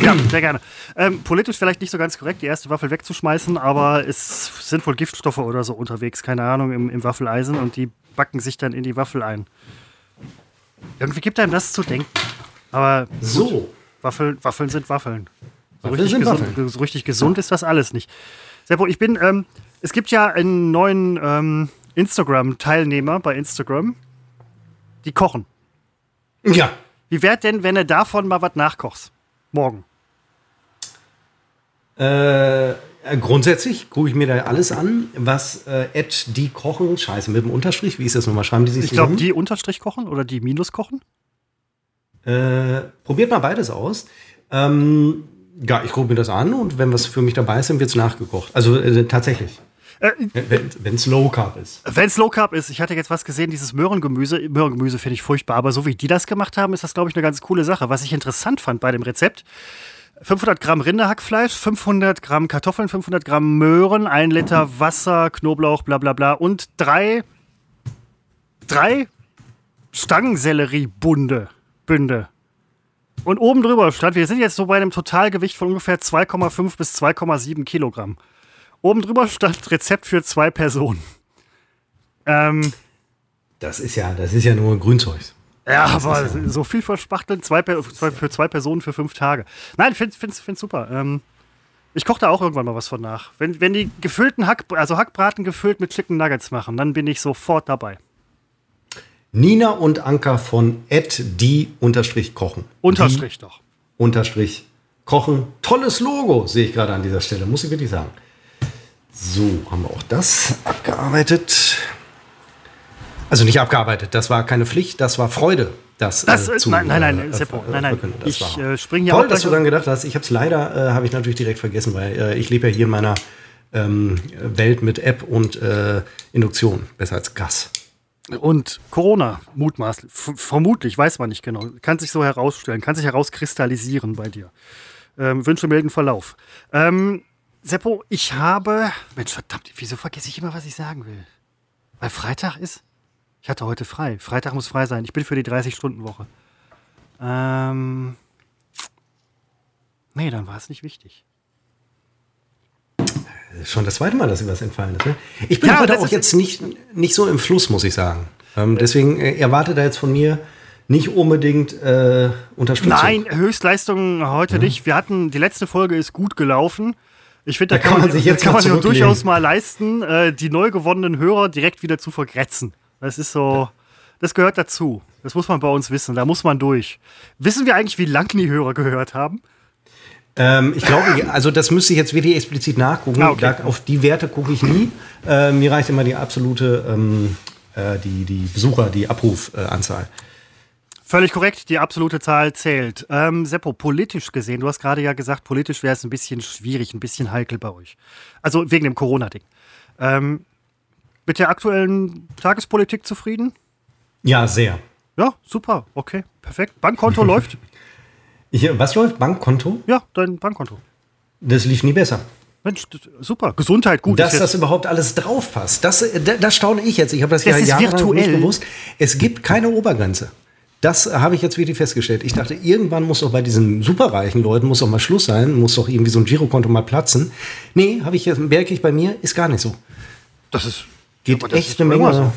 Ja, sehr gerne. Ähm, politisch vielleicht nicht so ganz korrekt, die erste Waffel wegzuschmeißen, aber es sind wohl Giftstoffe oder so unterwegs, keine Ahnung, im, im Waffeleisen und die backen sich dann in die Waffel ein. Irgendwie gibt einem das zu denken. Aber gut, so. Waffeln, Waffeln sind Waffeln. So richtig, sind gesund, Waffeln. so richtig gesund ist das alles nicht. Seppo, ich bin, ähm, es gibt ja einen neuen ähm, Instagram-Teilnehmer bei Instagram, die kochen. Ja. Wie wäre denn, wenn du davon mal was nachkochst? Morgen. Äh, grundsätzlich gucke ich mir da alles an, was äh, Ed die kochen, scheiße, mit dem Unterstrich, wie ist das nochmal? Schreiben die sich Ich glaube, die Unterstrich kochen oder die Minus kochen? Äh, probiert mal beides aus. Ähm, ja, ich gucke mir das an und wenn was für mich dabei ist, dann wird es nachgekocht. Also äh, tatsächlich. Äh, wenn es Low Carb ist. Wenn es Low Carb ist. Ich hatte jetzt was gesehen, dieses Möhrengemüse. Möhrengemüse finde ich furchtbar, aber so wie die das gemacht haben, ist das, glaube ich, eine ganz coole Sache. Was ich interessant fand bei dem Rezept, 500 Gramm Rinderhackfleisch, 500 Gramm Kartoffeln, 500 Gramm Möhren, ein Liter Wasser, Knoblauch, bla bla bla und drei, drei Stangensellerie-Bunde, Bünde. Und oben drüber stand, wir sind jetzt so bei einem Totalgewicht von ungefähr 2,5 bis 2,7 Kilogramm. Oben drüber stand Rezept für zwei Personen. Ähm, das ist ja, das ist ja nur Grünzeug. Ja, aber ja so viel verspachteln zwei, für zwei Personen für fünf Tage. Nein, ich finde es super. Ähm, ich koche da auch irgendwann mal was von nach. Wenn, wenn die gefüllten Hack, also Hackbraten gefüllt mit Chicken Nuggets machen, dann bin ich sofort dabei. Nina und Anka von die unterstrich kochen. Unterstrich die doch. Unterstrich kochen. Tolles Logo, sehe ich gerade an dieser Stelle, muss ich wirklich sagen. So, haben wir auch das abgearbeitet. Also nicht abgearbeitet, das war keine Pflicht, das war Freude. Das, das äh, zu, nein, nein, nein, äh, Seppo, nein, nein. ich äh, springe ja Toll, dass du dann gedacht hast. Ich habe es leider, äh, habe ich natürlich direkt vergessen, weil äh, ich lebe ja hier in meiner ähm, Welt mit App und äh, Induktion, besser als Gas. Und Corona, mutmaßlich, vermutlich, weiß man nicht genau, kann sich so herausstellen, kann sich herauskristallisieren bei dir. Ähm, wünsche milden Verlauf. Ähm, Seppo, ich habe, Mensch, verdammt, wieso vergesse ich immer, was ich sagen will? Weil Freitag ist? Ich hatte heute frei. Freitag muss frei sein. Ich bin für die 30-Stunden-Woche. Ähm. Nee, dann war es nicht wichtig. Schon das zweite Mal, dass dir was entfallen ist. Ne? Ich bin ja, heute auch jetzt nicht, nicht so im Fluss, muss ich sagen. Ähm, deswegen äh, erwartet er jetzt von mir nicht unbedingt äh, Unterstützung. Nein, Höchstleistungen heute ja. nicht. Wir hatten, die letzte Folge ist gut gelaufen. Ich finde, da, da, kann man sich jetzt kann man durchaus mal leisten, äh, die neu gewonnenen Hörer direkt wieder zu vergrätzen. Das ist so, das gehört dazu. Das muss man bei uns wissen. Da muss man durch. Wissen wir eigentlich, wie lange die Hörer gehört haben? Ähm, ich glaube, also das müsste ich jetzt wirklich explizit nachgucken. Ah, okay. auf die Werte gucke ich nie. Äh, mir reicht immer die absolute, ähm, äh, die, die Besucher, die Abrufanzahl. Völlig korrekt, die absolute Zahl zählt. Ähm, Seppo, politisch gesehen, du hast gerade ja gesagt, politisch wäre es ein bisschen schwierig, ein bisschen heikel bei euch. Also wegen dem Corona-Ding. Ähm, mit der aktuellen Tagespolitik zufrieden? Ja, sehr. Ja, super. Okay, perfekt. Bankkonto läuft? Ich, was läuft? Bankkonto? Ja, dein Bankkonto. Das lief nie besser. Mensch, super. Gesundheit, gut. Dass das überhaupt alles drauf passt, das, das, das staune ich jetzt. Ich habe das, das ja jahrelang nicht gewusst. Es gibt keine Obergrenze. Das habe ich jetzt wirklich festgestellt. Ich dachte, irgendwann muss doch bei diesen superreichen Leuten muss doch mal Schluss sein, muss doch irgendwie so ein Girokonto mal platzen. Nee, habe ich jetzt merke ich bei mir, ist gar nicht so. Das ist geht ja, echt eine Menge, so.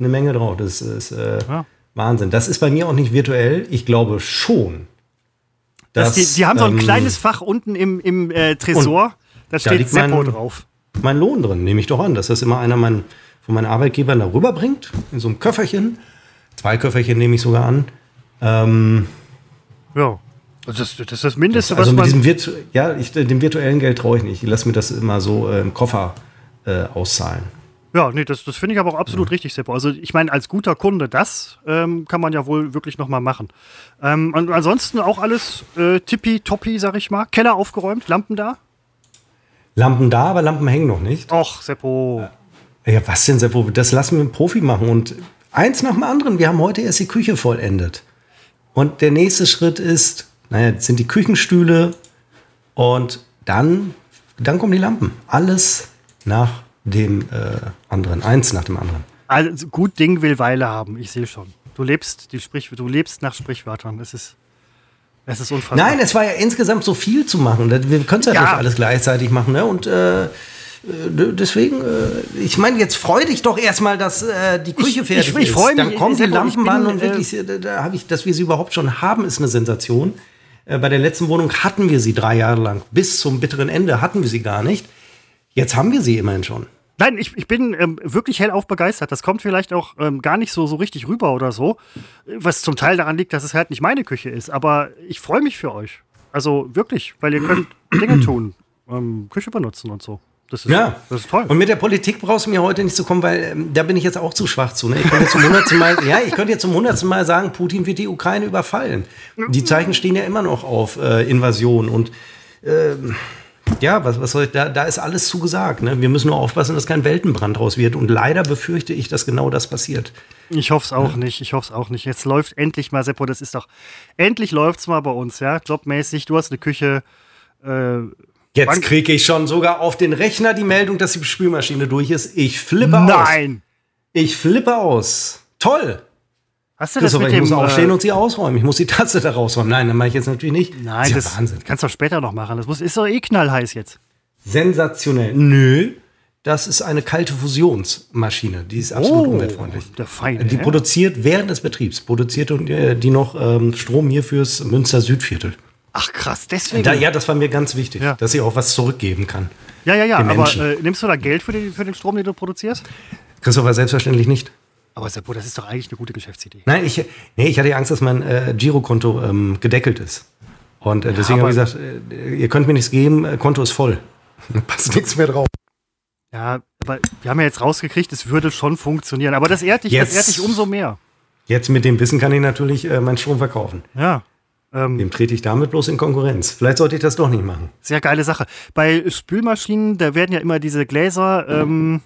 eine Menge drauf. Das ist äh, ja. Wahnsinn. Das ist bei mir auch nicht virtuell. Ich glaube schon. Dass, die, die, haben so ein ähm, kleines Fach unten im, im äh, Tresor. Da steht Seppo mein, drauf. Mein Lohn drin, nehme ich doch an, dass das immer einer mein, von meinen Arbeitgebern da rüberbringt. In so einem Köfferchen. Zwei Köfferchen nehme ich sogar an. Ähm, ja. Also das, das, ist das Mindeste, das, also was man. Virtu ja, ich, dem virtuellen Geld traue ich nicht. Ich lasse mir das immer so äh, im Koffer äh, auszahlen. Ja, nee, das, das finde ich aber auch absolut ja. richtig, Seppo. Also ich meine, als guter Kunde, das ähm, kann man ja wohl wirklich noch mal machen. Ähm, und ansonsten auch alles äh, tippi-toppi, sag ich mal. Keller aufgeräumt, Lampen da? Lampen da, aber Lampen hängen noch nicht. Och, Seppo. Ja, was denn, Seppo? Das lassen wir einen Profi machen. Und eins nach dem anderen. Wir haben heute erst die Küche vollendet. Und der nächste Schritt ist, naja, sind die Küchenstühle und dann, dann kommen die Lampen. Alles nach dem äh, anderen, eins nach dem anderen. Also gut Ding will Weile haben, ich sehe schon. Du lebst, die Sprich du lebst nach Sprichwörtern. Es ist, es ist unfassbar. Nein, es war ja insgesamt so viel zu machen. Wir können es ja, ja, nicht alles gleichzeitig machen. Ne? Und äh, deswegen, äh, ich meine, jetzt freu dich doch erstmal, dass äh, die Küche fertig ich, ich, ich ist. Mich, Dann kommen die Lampenbahn und wirklich, äh, da habe ich, dass wir sie überhaupt schon haben, ist eine Sensation. Äh, bei der letzten Wohnung hatten wir sie drei Jahre lang. Bis zum bitteren Ende hatten wir sie gar nicht. Jetzt haben wir sie immerhin schon. Nein, ich, ich bin ähm, wirklich hellauf begeistert. Das kommt vielleicht auch ähm, gar nicht so, so richtig rüber oder so. Was zum Teil daran liegt, dass es halt nicht meine Küche ist. Aber ich freue mich für euch. Also wirklich, weil ihr könnt Dinge tun, ähm, Küche benutzen und so. Das ist, ja, das ist toll. Und mit der Politik brauchst du mir heute nicht zu kommen, weil ähm, da bin ich jetzt auch zu schwach zu. Ne? Ich könnte jetzt zum hundertsten Mal, ja, ich könnte jetzt zum hundertsten Mal sagen, Putin wird die Ukraine überfallen. Die Zeichen stehen ja immer noch auf äh, Invasion und äh, ja, was, was soll ich, da, da ist alles zugesagt. Ne? Wir müssen nur aufpassen, dass kein Weltenbrand raus wird. Und leider befürchte ich, dass genau das passiert. Ich hoffe es auch ja. nicht. Ich hoffe es auch nicht. Jetzt läuft endlich mal, Seppo, das ist doch, endlich läuft es mal bei uns, ja, jobmäßig. Du hast eine Küche. Äh, Jetzt kriege ich schon sogar auf den Rechner die Meldung, dass die Spülmaschine durch ist. Ich flippe Nein. aus. Nein. Ich flippe aus. Toll. Hast du das Christopher, mit ich dem, muss äh, aufstehen und sie ausräumen. Ich muss die Tasse da rausräumen. Nein, das mache ich jetzt natürlich nicht. Nein, ist ja das Wahnsinn. kannst du später noch machen. Das muss, ist doch eh knallheiß jetzt. Sensationell. Nö, das ist eine kalte Fusionsmaschine. Die ist absolut Oh, umweltfreundlich. der feine Die produziert während des Betriebs, produziert und, äh, die noch ähm, Strom hier fürs Münster Südviertel. Ach krass, deswegen. Da, ja, das war mir ganz wichtig, Ja. dass sie auch was zurückgeben kann. ja, ja, ja. Aber äh, nimmst du da Geld für den, für den Strom, den du produzierst? Christopher, selbstverständlich nicht. Aber das ist doch eigentlich eine gute Geschäftsidee. Nein, ich, nee, ich hatte ja Angst, dass mein äh, Girokonto ähm, gedeckelt ist. Und äh, deswegen aber- habe ich gesagt, äh, ihr könnt mir nichts geben, äh, Konto ist voll. Da passt nichts mehr drauf. Ja, aber wir haben ja jetzt rausgekriegt, es würde schon funktionieren. Aber das ehrt dich, das Jetzt- ehrt dich umso mehr. Jetzt mit dem Wissen kann ich natürlich äh, meinen Strom verkaufen. Ja. Ähm, Dem trete ich damit bloß in Konkurrenz. Vielleicht sollte ich das doch nicht machen. Sehr geile Sache. Bei Spülmaschinen, da werden ja immer diese Gläser ähm,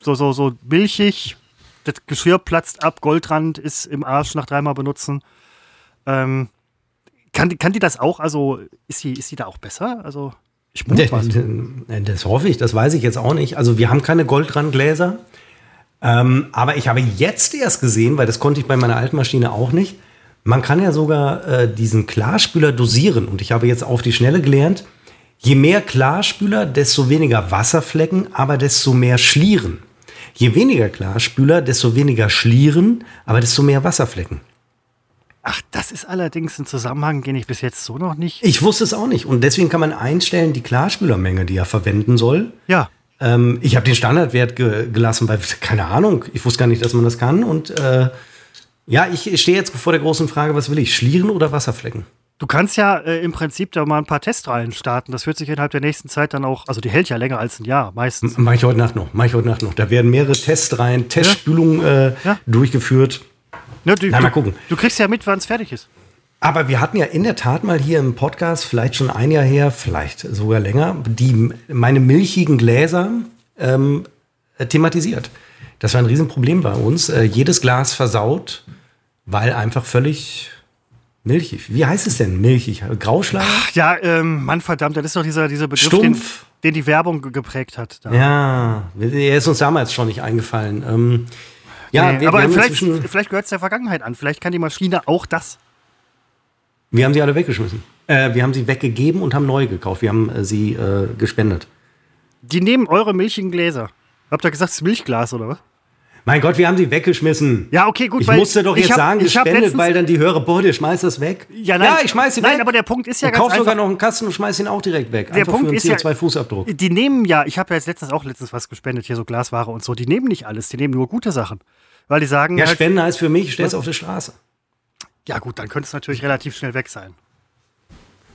so, so, so milchig. Das Geschirr platzt ab, Goldrand ist im Arsch nach dreimal benutzen. Ähm, kann, die- kann die das auch? Also ist sie, ist sie da auch besser? Also ich. Das, das hoffe ich, das weiß ich jetzt auch nicht. Also wir haben keine Goldrandgläser. Ähm, aber ich habe jetzt erst gesehen, weil das konnte ich bei meiner alten Maschine auch nicht. Man kann ja sogar äh, diesen Klarspüler dosieren. Und ich habe jetzt auf die Schnelle gelernt, je mehr Klarspüler, desto weniger Wasserflecken, aber desto mehr Schlieren. Je weniger Klarspüler, desto weniger Schlieren, aber desto mehr Wasserflecken. Ach, das ist allerdings ein Zusammenhang, den ich bis jetzt so noch nicht. Ich wusste es auch nicht. Und deswegen kann man einstellen, die Klarspülermenge, die er verwenden soll. Ja, Ähm, ich habe den Standardwert ge gelassen, weil, keine Ahnung, ich wusste gar nicht, dass man das kann. Und äh, ja, ich stehe jetzt vor der großen Frage, was will ich, Schlieren oder Wasserflecken? Du kannst ja äh, im Prinzip da mal ein paar Testreihen starten. Das wird sich innerhalb der nächsten Zeit dann auch, also die hält ja länger als ein Jahr, meistens. Mache ich heute Nacht noch, mache ich heute Nacht noch. Da werden mehrere Testreihen, Testspülungen äh, Ja. durchgeführt. Ne, du, Na, mal du- gucken. Du kriegst ja mit, wann es fertig ist. Aber wir hatten ja in der Tat mal hier im Podcast, vielleicht schon ein Jahr her, vielleicht sogar länger, die, meine milchigen Gläser ähm, äh, thematisiert. Das war ein Riesenproblem bei uns. Äh, jedes Glas versaut, weil einfach völlig milchig. Wie heißt es denn? Milchig? Grauschlag? Ja, ähm, Mann, verdammt, das ist doch dieser, dieser Begriff, den, den die Werbung ge- geprägt hat. Da. Ja, er ist uns damals schon nicht eingefallen. Ähm, ja, Nee, aber haben vielleicht, vielleicht gehört es der Vergangenheit an. Vielleicht kann die Maschine auch das. wir haben sie alle weggeschmissen. Äh, wir haben sie weggegeben und haben neu gekauft. Wir haben äh, sie äh, gespendet. Die nehmen eure milchigen Gläser. Habt ihr gesagt, es ist Milchglas oder was? Mein Gott, wir haben sie weggeschmissen. Ja, okay, gut. Ich musste doch jetzt hab- sagen, gespendet, weil dann die Hörer, boah, der schmeißt das weg. Ja, nein, ich schmeiß sie nein, weg. aber der Punkt ist ja und ganz kauf sogar einfach. noch einen Kasten und schmeiß ihn auch direkt weg. Der Punkt für einen ist ja- CO2-Fußabdruck. Die nehmen ja, ich habe ja jetzt letztens auch letztens was gespendet, hier so Glasware und so. Die nehmen nicht alles, die nehmen nur gute Sachen. Weil die sagen, Ja, halt, Spenden heißt für mich, ich stell's auf die Straße. ja gut, dann könnte es natürlich relativ schnell weg sein.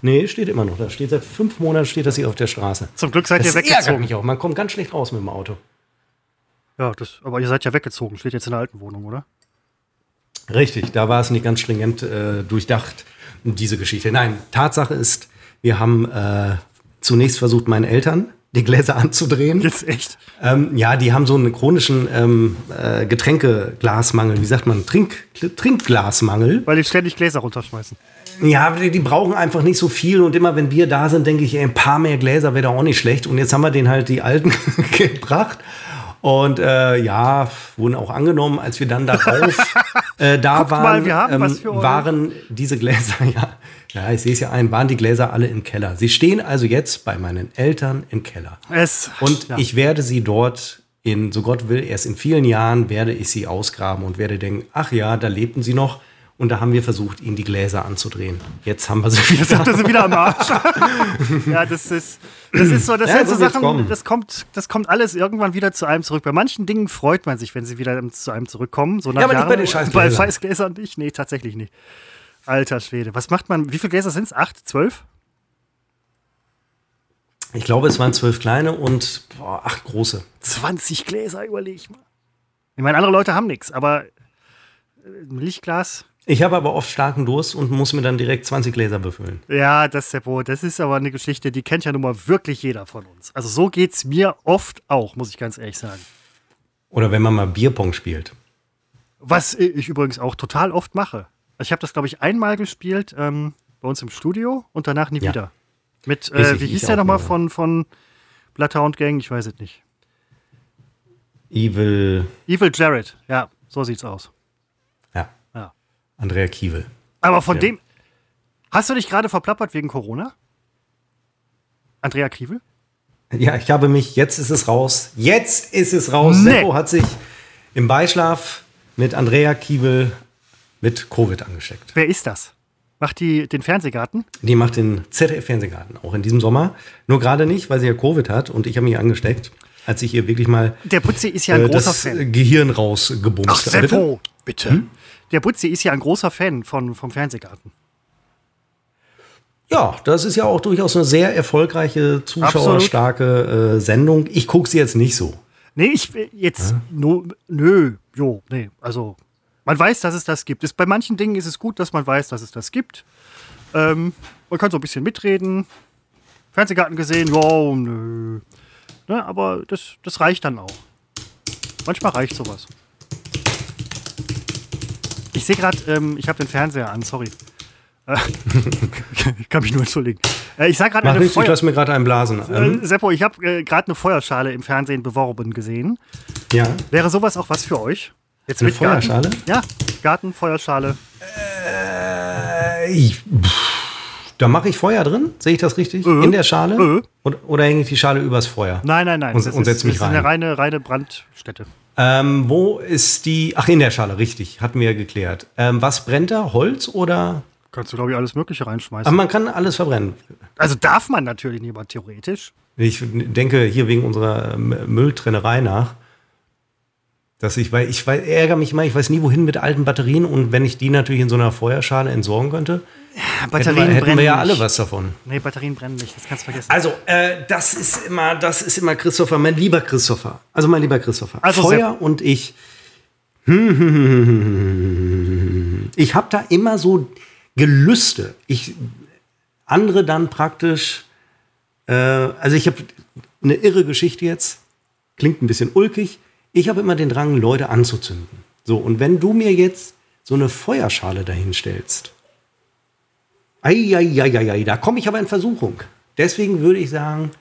Nee, steht immer noch. Da steht seit fünf Monaten steht das hier auf der Straße. Zum Glück seid Das ihr ärgert weggezogen. mich auch. Man kommt ganz schlecht raus mit dem Auto. Ja, das, aber ihr seid ja weggezogen, steht jetzt in der alten Wohnung, oder? Richtig, da war es nicht ganz stringent äh, durchdacht, diese Geschichte. Nein, Tatsache ist, wir haben äh, zunächst versucht, meinen Eltern die Gläser anzudrehen. Jetzt echt. Ähm, ja, die haben so einen chronischen ähm, äh, Getränkeglasmangel, wie sagt man, Trink, Trinkglasmangel. Weil die ständig Gläser runterschmeißen. Ja, die, die brauchen einfach nicht so viel und immer wenn wir da sind, denke ich, ey, ein paar mehr Gläser wäre doch auch nicht schlecht. Und jetzt haben wir denen halt die alten gebracht. Und äh, ja, wurden auch angenommen, als wir dann darauf äh, da Guckt waren, mal, wir haben was für euch. waren diese Gläser, ja, ja, ich sehe es ja ein, waren die Gläser alle im Keller. Sie stehen also jetzt bei meinen Eltern im Keller. Es, Und ja. ich werde sie dort in, so Gott will, erst in vielen Jahren werde ich sie ausgraben und werde denken, ach ja, da lebten sie noch. Und da haben wir versucht, ihnen die Gläser anzudrehen. Jetzt haben wir sie Jetzt habt wieder. ihr sie wieder am Arsch. ja, das ist, das ist so, das Ja, sind so Sachen, das kommt, das kommt alles irgendwann wieder zu einem zurück. Bei manchen Dingen freut man sich, wenn sie wieder zu einem zurückkommen. So nach aber nicht Jahren. bei den Scheißgläsern. Bei Scheißgläsern nicht? Nee, tatsächlich nicht. Alter Schwede. Was macht man, wie viele Gläser sind es? Acht, zwölf? Ich glaube, es waren zwölf kleine und boah, acht große. 20 Gläser, überleg mal. Ich meine, andere Leute haben nichts, aber äh, ein Milchglas, Ich habe aber oft starken Durst und muss mir dann direkt 20 Gläser befüllen. ja, das, Seppo, das ist aber eine Geschichte, die kennt ja nun mal wirklich jeder von uns. Also so geht's mir oft auch, muss ich ganz ehrlich sagen. Oder wenn man mal Bierpong spielt. Was ich übrigens auch total oft mache. Ich habe das, glaube ich, einmal gespielt ähm, bei uns im Studio und danach nie Ja. wieder. Mit, äh, Richtig, wie ich hieß der nochmal mal. von, von Bloodhound Gang? Ich weiß es nicht. Evil. Evil Jared, ja, so sieht's aus. Andrea Kiewel. Aber von Ja. dem. Hast du dich gerade verplappert wegen Corona? Andrea Kriebel? Ja, ich habe mich, jetzt ist es raus. Jetzt ist es raus. Nee. Seppo hat sich im Beischlaf mit Andrea Kiewel mit Covid angesteckt. Wer ist das? Macht die den Fernsehgarten? Die macht den ZDF-Fernsehgarten, auch in diesem Sommer. Nur gerade nicht, weil sie ja Covid hat und ich habe mich angesteckt, als ich ihr wirklich mal Der Putzi ist ja ein äh, großer das Fan. Gehirn rausgebumst Ach, habe. Seppo, bitte. Der Putzi ist ja ein großer Fan von, vom Fernsehgarten. Ja, das ist ja auch durchaus eine sehr erfolgreiche, zuschauerstarke äh, Sendung. Ich gucke sie jetzt nicht so. Nee, ich will jetzt no, nö, jo, nee, also man weiß, dass es das gibt. Ist, bei manchen Dingen ist es gut, dass man weiß, dass es das gibt. Ähm, man kann so ein bisschen mitreden. Fernsehgarten gesehen, wow, nö. Ne, aber das, das reicht dann auch. Manchmal reicht sowas. Ich sehe gerade, ähm, ich habe den Fernseher an, sorry. Äh, ich kann mich nur entschuldigen. Äh, ich sah gerade eine nichts, ich Feuer lasse mir gerade einen blasen. Ähm, äh, Seppo, ich habe äh, gerade eine Feuerschale im Fernsehen beworben gesehen. ja. Wäre sowas auch was für euch? Jetzt Eine Garten? Feuerschale? Ja, Garten, Feuerschale. Äh, ich, da mache ich Feuer drin, sehe ich das richtig? Äh. In der Schale? Äh. Oder, oder hänge ich die Schale übers Feuer? Nein, nein, nein. Und- das und ist, setz mich das ist eine rein. reine, reine Brandstätte. Ähm, wo ist die. Ach, in der Schale, richtig. Hatten wir ja geklärt. Ähm, was brennt da? Holz oder. Kannst du, glaube ich, alles Mögliche reinschmeißen. Aber man kann alles verbrennen. also darf man natürlich nicht, aber theoretisch. Ich denke hier wegen unserer ähm, Mülltrennerei nach, dass ich, weil ich weiß, ärgere mich mal, ich weiß nie wohin mit alten Batterien und wenn ich die natürlich in so einer Feuerschale entsorgen könnte, hätten wir, hätten wir ja alle nicht. was davon. Nee, Batterien brennen nicht, das kannst du vergessen. Also, äh, das ist immer, das ist immer Christopher, mein lieber Christopher. Also, mein lieber Christopher. Also, Feuer und ich. Ich habe da immer so Gelüste. Ich andere dann praktisch. Äh, also, ich habe eine irre Geschichte jetzt. Klingt ein bisschen ulkig. Ich habe immer den Drang, Leute anzuzünden. So, und wenn du mir jetzt so eine Feuerschale dahinstellst, Eieieiei, da komme ich aber in Versuchung. Deswegen würde ich sagen,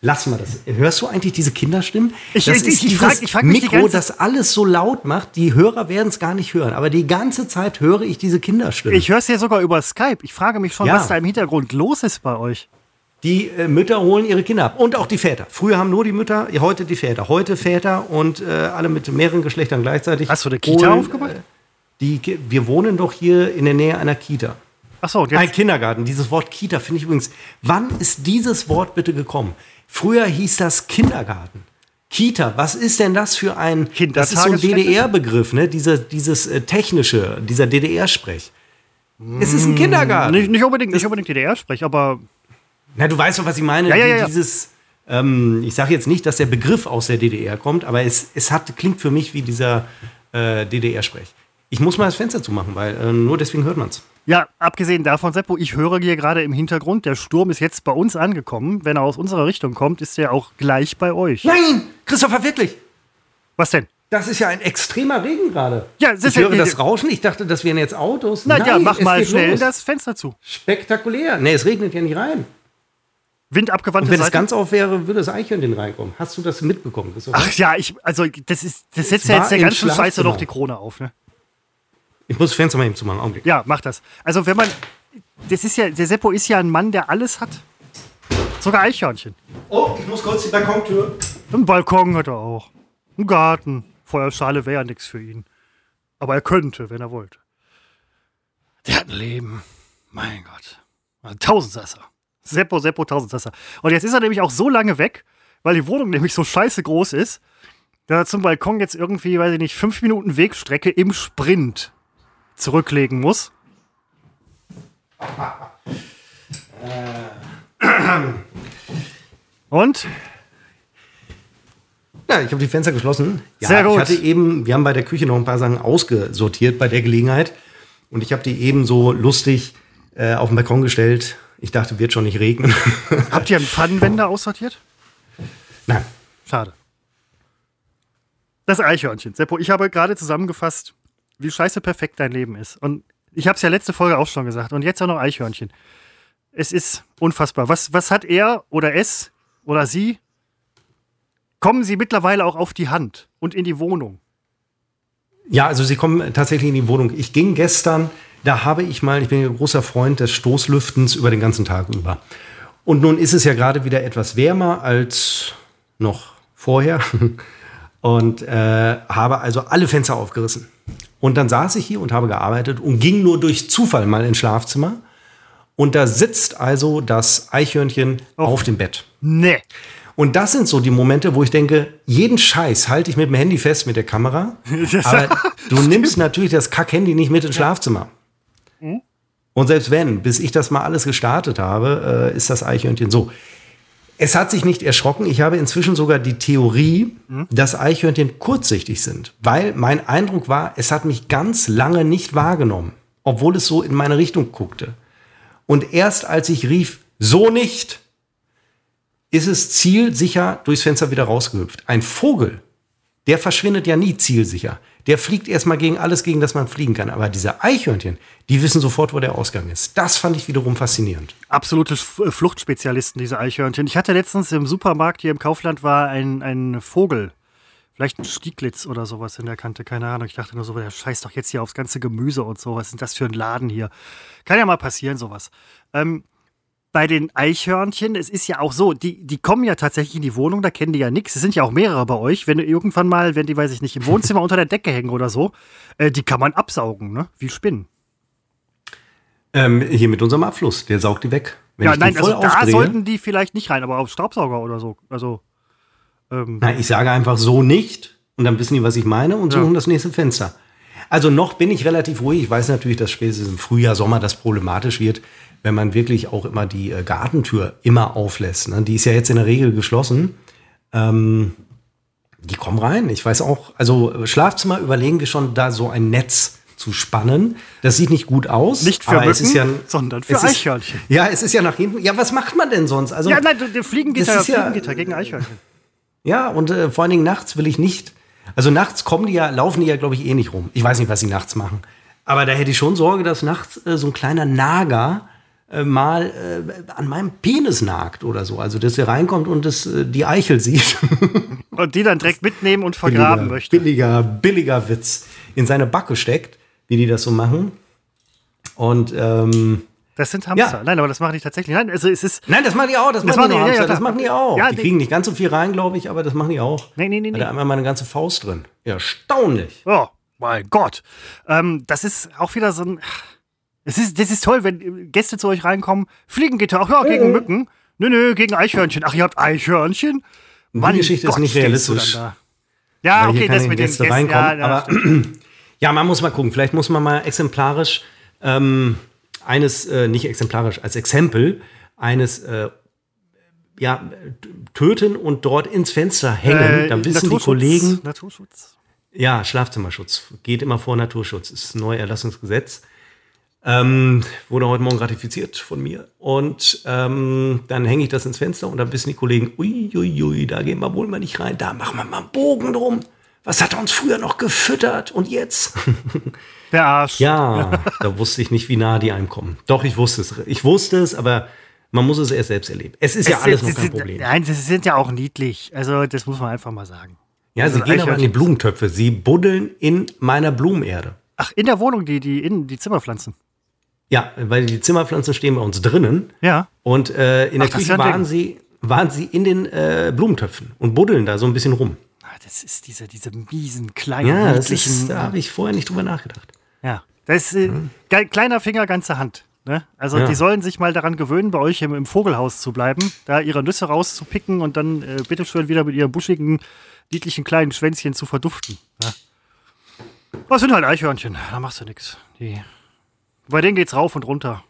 lassen wir das. Hörst du eigentlich diese Kinderstimmen? Ich- das ich- ist ich frag- ich frag mich Mikro, das alles so laut macht. Die Hörer werden es gar nicht hören. Aber die ganze Zeit höre ich diese Kinderstimmen. Ich höre es ja sogar über Skype. Ich frage mich schon, Ja. was da im Hintergrund los ist bei euch. Die äh, Mütter holen ihre Kinder ab. Und auch die Väter. Früher haben nur die Mütter, heute die Väter. Heute Väter und äh, alle mit mehreren Geschlechtern gleichzeitig. Hast du eine Kita holen, aufgemacht? Äh, die, wir wohnen doch hier in der Nähe einer Kita. Achso, und Ein jetzt. Kindergarten. Dieses Wort Kita finde ich übrigens. Wann ist dieses Wort bitte gekommen? Früher hieß das Kindergarten. Kita, was ist denn das für ein. Das ist so ein? DDR-Begriff, ne? Dieser, dieses äh, technische, dieser DDR-Sprech. Es ist ein Kindergarten. Nicht, nicht unbedingt, nicht unbedingt DDR-Sprech, aber Na, du weißt doch, was ich meine. Ja, ja, ja. Dieses, ähm, ich sage jetzt nicht, dass der Begriff aus der DDR kommt, aber es, es hat, klingt für mich wie dieser äh, DDR-Sprech. Ich muss mal das Fenster zumachen, weil äh, nur deswegen hört man es. Ja, abgesehen davon, Seppo, ich höre hier gerade im Hintergrund, der Sturm ist jetzt bei uns angekommen. Wenn er aus unserer Richtung kommt, ist er auch gleich bei euch. Nein, Christopher, wirklich. Was denn? Das ist ja ein extremer Regen gerade. Ja, ich höre das Rauschen. Ich dachte, das wären jetzt Autos. Na ja, mach mal schnell los. das Fenster zu. Spektakulär. Nee, es regnet ja nicht rein. Wind Und wenn es Seite. ganz auf wäre, würde das Eichhörnchen reinkommen. Hast du das mitbekommen? Christopher? Ach ja, ich, also das ist, das setzt Es ja jetzt der ganzen Scheiße noch die Krone auf, ne? Ich muss das Fenster mal eben zumachen. Augenblick. Ja, mach das. Also wenn man, das ist ja, der Seppo ist ja ein Mann, der alles hat. Sogar Eichhörnchen. Oh, ich muss kurz die Balkontür. Einen Balkon hat er auch. Einen Garten. Feuerschale wäre ja nichts für ihn. Aber er könnte, wenn er wollte. Der hat ein Leben. Mein Gott. Ein Tausendsasser. Seppo, Seppo, Tausendsasser. Und jetzt ist er nämlich auch so lange weg, weil die Wohnung nämlich so scheiße groß ist, dass er zum Balkon jetzt irgendwie, weiß ich nicht, fünf Minuten Wegstrecke im Sprint zurücklegen muss. Und? Ja, ich habe die Fenster geschlossen. Ja, Sehr gut. Ich hatte eben, wir haben bei der Küche noch ein paar Sachen ausgesortiert bei der Gelegenheit. Und ich habe die eben so lustig äh, auf den Balkon gestellt. Ich dachte, wird schon nicht regnen. Habt ihr einen Pfannenwender aussortiert? Nein. Schade. Das Eichhörnchen. Seppo, ich habe gerade zusammengefasst, wie scheiße perfekt dein Leben ist. Und ich habe es ja letzte Folge auch schon gesagt. Und jetzt auch noch Eichhörnchen. Es ist unfassbar. Was, was hat er oder es oder sie? Kommen sie mittlerweile auch auf die Hand und in die Wohnung? Ja, also sie kommen tatsächlich in die Wohnung. Ich ging gestern, da habe ich mal, ich bin ein großer Freund des Stoßlüftens über den ganzen Tag über. Und nun ist es ja gerade wieder etwas wärmer als noch vorher. Und äh, habe also alle Fenster aufgerissen. Und dann saß ich hier und habe gearbeitet und ging nur durch Zufall mal ins Schlafzimmer. Und da sitzt also das Eichhörnchen Oh. auf dem Bett. Nee. Und das sind so die Momente, wo ich denke, jeden Scheiß halte ich mit dem Handy fest mit der Kamera. Aber du nimmst natürlich das Kack-Handy nicht mit ins Schlafzimmer. Und selbst wenn, bis ich das mal alles gestartet habe, äh, ist das Eichhörnchen so. Es hat sich nicht erschrocken. Ich habe inzwischen sogar die Theorie, dass Eichhörnchen kurzsichtig sind. Weil mein Eindruck war, es hat mich ganz lange nicht wahrgenommen, obwohl es so in meine Richtung guckte. Und erst als ich rief, so nicht, ist es zielsicher durchs Fenster wieder rausgehüpft. Ein Vogel, der verschwindet ja nie zielsicher. Der fliegt erstmal gegen alles, gegen das man fliegen kann. Aber diese Eichhörnchen, die wissen sofort, wo der Ausgang ist. Das fand ich wiederum faszinierend. Absolute äh, Fluchtspezialisten, diese Eichhörnchen. Ich hatte letztens im Supermarkt hier im Kaufland war ein, ein Vogel. Vielleicht ein Stieglitz oder sowas in der Kante, keine Ahnung. Ich dachte nur so, der scheißt doch jetzt hier aufs ganze Gemüse und so. Was ist denn das für ein Laden hier? Kann ja mal passieren, sowas. Ähm, bei den Eichhörnchen, es ist ja auch so, die, die kommen ja tatsächlich in die Wohnung, da kennen die ja nichts. Es sind ja auch mehrere bei euch. Wenn du irgendwann mal, wenn die, weiß ich nicht, im Wohnzimmer unter der Decke hängen oder so, äh, die kann man absaugen, ne? Wie Spinnen. Ähm, hier mit unserem Abfluss, der saugt die weg. Wenn ja, nein, also voll da aufdrehe- sollten die vielleicht nicht rein, aber auf Staubsauger oder so. Also, ähm, Nein, ich sage einfach so nicht und dann wissen die, was ich meine und suchen das nächste Fenster. Also noch bin ich relativ ruhig. Ich weiß natürlich, dass spätestens im Frühjahr, Sommer das problematisch wird, wenn man wirklich auch immer die äh, Gartentür immer auflässt. Ne? Die ist ja jetzt in der Regel geschlossen. Ähm, die kommen rein. Ich weiß auch, also äh, Schlafzimmer überlegen wir schon, da so ein Netz zu spannen. Das sieht nicht gut aus. Nicht für aber es ist ja, Mücken, sondern für es ist- Eichhörnchen. Ja, es ist ja nach hinten. Ja, was macht man denn sonst? Also, ja, nein, Fliegengitter, ist ja- Fliegengitter gegen Eichhörnchen. Ja, und äh, vor allen Dingen nachts will ich nicht. Also nachts kommen die ja, laufen die ja, glaube ich, eh nicht rum. Ich weiß nicht, was sie nachts machen. Aber da hätte ich schon Sorge, dass nachts äh, so ein kleiner Nager äh, mal äh, an meinem Penis nagt oder so. Also, dass er reinkommt und das, äh, die Eichel sieht. Und die dann direkt mitnehmen und vergraben billiger, möchte. Billiger, billiger Witz. In seine Backe steckt, wie die das so machen. Und ähm, Das sind Hamster. Ja. Nein, aber das machen die tatsächlich. Nein, also es ist. Nein, das machen die auch. Das, Das machen die, auch. ja, das machen die auch. Ja, die die- kriegen nicht ganz so viel rein, glaube ich, aber das machen die auch. Nee, nee, nee, Da nee. einmal meine ganze Faust drin. Erstaunlich. Oh, mein Gott. Ähm, das ist auch wieder so ein. Es ist, das ist toll, wenn Gäste zu euch reinkommen. Fliegengitter, ach ja, gegen Mücken. Nö, nö, gegen Eichhörnchen. Ach, ihr habt Eichhörnchen? Die Geschichte ist nicht realistisch. da. Ja, okay, das mit den Gäste Gästen. Ja, ja, aber ja, man muss mal gucken. Vielleicht muss man mal exemplarisch ähm, eines, äh, nicht exemplarisch, als Exempel eines äh, ja, töten und dort ins Fenster hängen. Äh, Dann wissen die Kollegen, Naturschutz. ja, Schlafzimmerschutz geht immer vor Naturschutz. Ist ein neues Erlassungsgesetz. Ähm, wurde heute Morgen ratifiziert von mir. Und ähm, dann hänge ich das ins Fenster und dann wissen die Kollegen, uiuiui, ui, ui, da gehen wir wohl mal nicht rein. Da machen wir mal einen Bogen drum. Was hat er uns früher noch gefüttert und jetzt? Der Arsch. ja, da wusste ich nicht, wie nah die einem kommen. Doch, ich wusste es. Ich wusste es, aber man muss es erst selbst erleben. Es ist ja Es- alles es- noch kein es- Problem. Nein, sie sind ja auch niedlich. Also, das muss man einfach mal sagen. Ja, sie Also gehen aber in die. Blumentöpfe. Sie buddeln in meiner Blumenerde. Ach, in der Wohnung, die, die, in, die Zimmerpflanzen. Ja, weil die Zimmerpflanzen stehen bei uns drinnen. Ja. Und äh, in der Ach, Küche waren Ding. sie, waren sie in den äh, Blumentöpfen und buddeln da so ein bisschen rum. Ah, Das ist diese, diese miesen, kleinen, Ja, das ist, da habe ich vorher nicht drüber nachgedacht. Ja, das ist äh, ge- kleiner Finger, ganze Hand. Ne? Also Ja. die sollen sich mal daran gewöhnen, bei euch im, im Vogelhaus zu bleiben, da ihre Nüsse rauszupicken und dann äh, bitteschön wieder mit ihrem buschigen, niedlichen kleinen Schwänzchen zu verduften. Ja. Das sind halt Eichhörnchen, da machst du nichts. Bei denen geht's rauf und runter.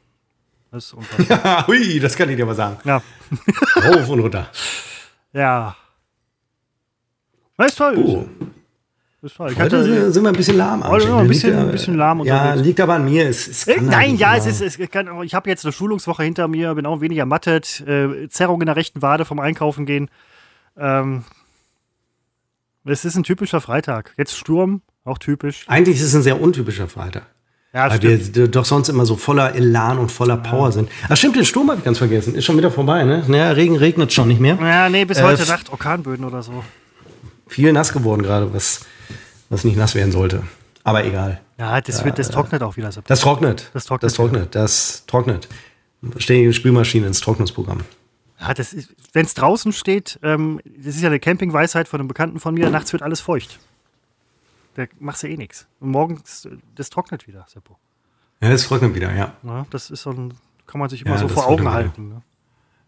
Das ist. Hui, das kann ich dir mal sagen. ja. Rauf und runter. ja. Das ist toll. Oh. Das ist toll. Ich Heute hatte, sind- wir ein bisschen lahm. Heute sind wir ein bisschen- ja- ein bisschen lahm Ja, liegt aber an mir. Es, es Äh, Nein, halt ja, es ist, es kann, ich habe jetzt eine Schulungswoche hinter mir, bin auch wenig ermattet, äh, Zerrung in der rechten Wade vom Einkaufen gehen. Ähm, es ist ein typischer Freitag. Jetzt Sturm, auch typisch. Eigentlich ist es ein sehr untypischer Freitag. Ja, Weil wir d- doch sonst immer so voller Elan und voller Power sind. Ach stimmt, den Sturm habe ich ganz vergessen. Ist schon wieder vorbei, ne? Naja, Regen regnet schon nicht mehr. Ja, nee, bis Äh, heute f- Nacht Orkanböden oder so. Viel nass geworden gerade, was, was nicht nass werden sollte. Aber egal. Ja, das, wird, das trocknet auch wieder. Seppo. Das trocknet. Das trocknet, Das trocknet. Das trocknet. Stell die Spülmaschine ins Trocknungsprogramm. Ja, das wenn es draußen steht, ähm, das ist ja eine Campingweisheit von einem Bekannten von mir, nachts wird alles feucht. Da machst du eh nichts. Und morgens, das trocknet wieder, Seppo. Ja, das trocknet wieder, ja. Ja, das ist so ein, kann man sich immer Ja, so das vor Augen halten. Ne?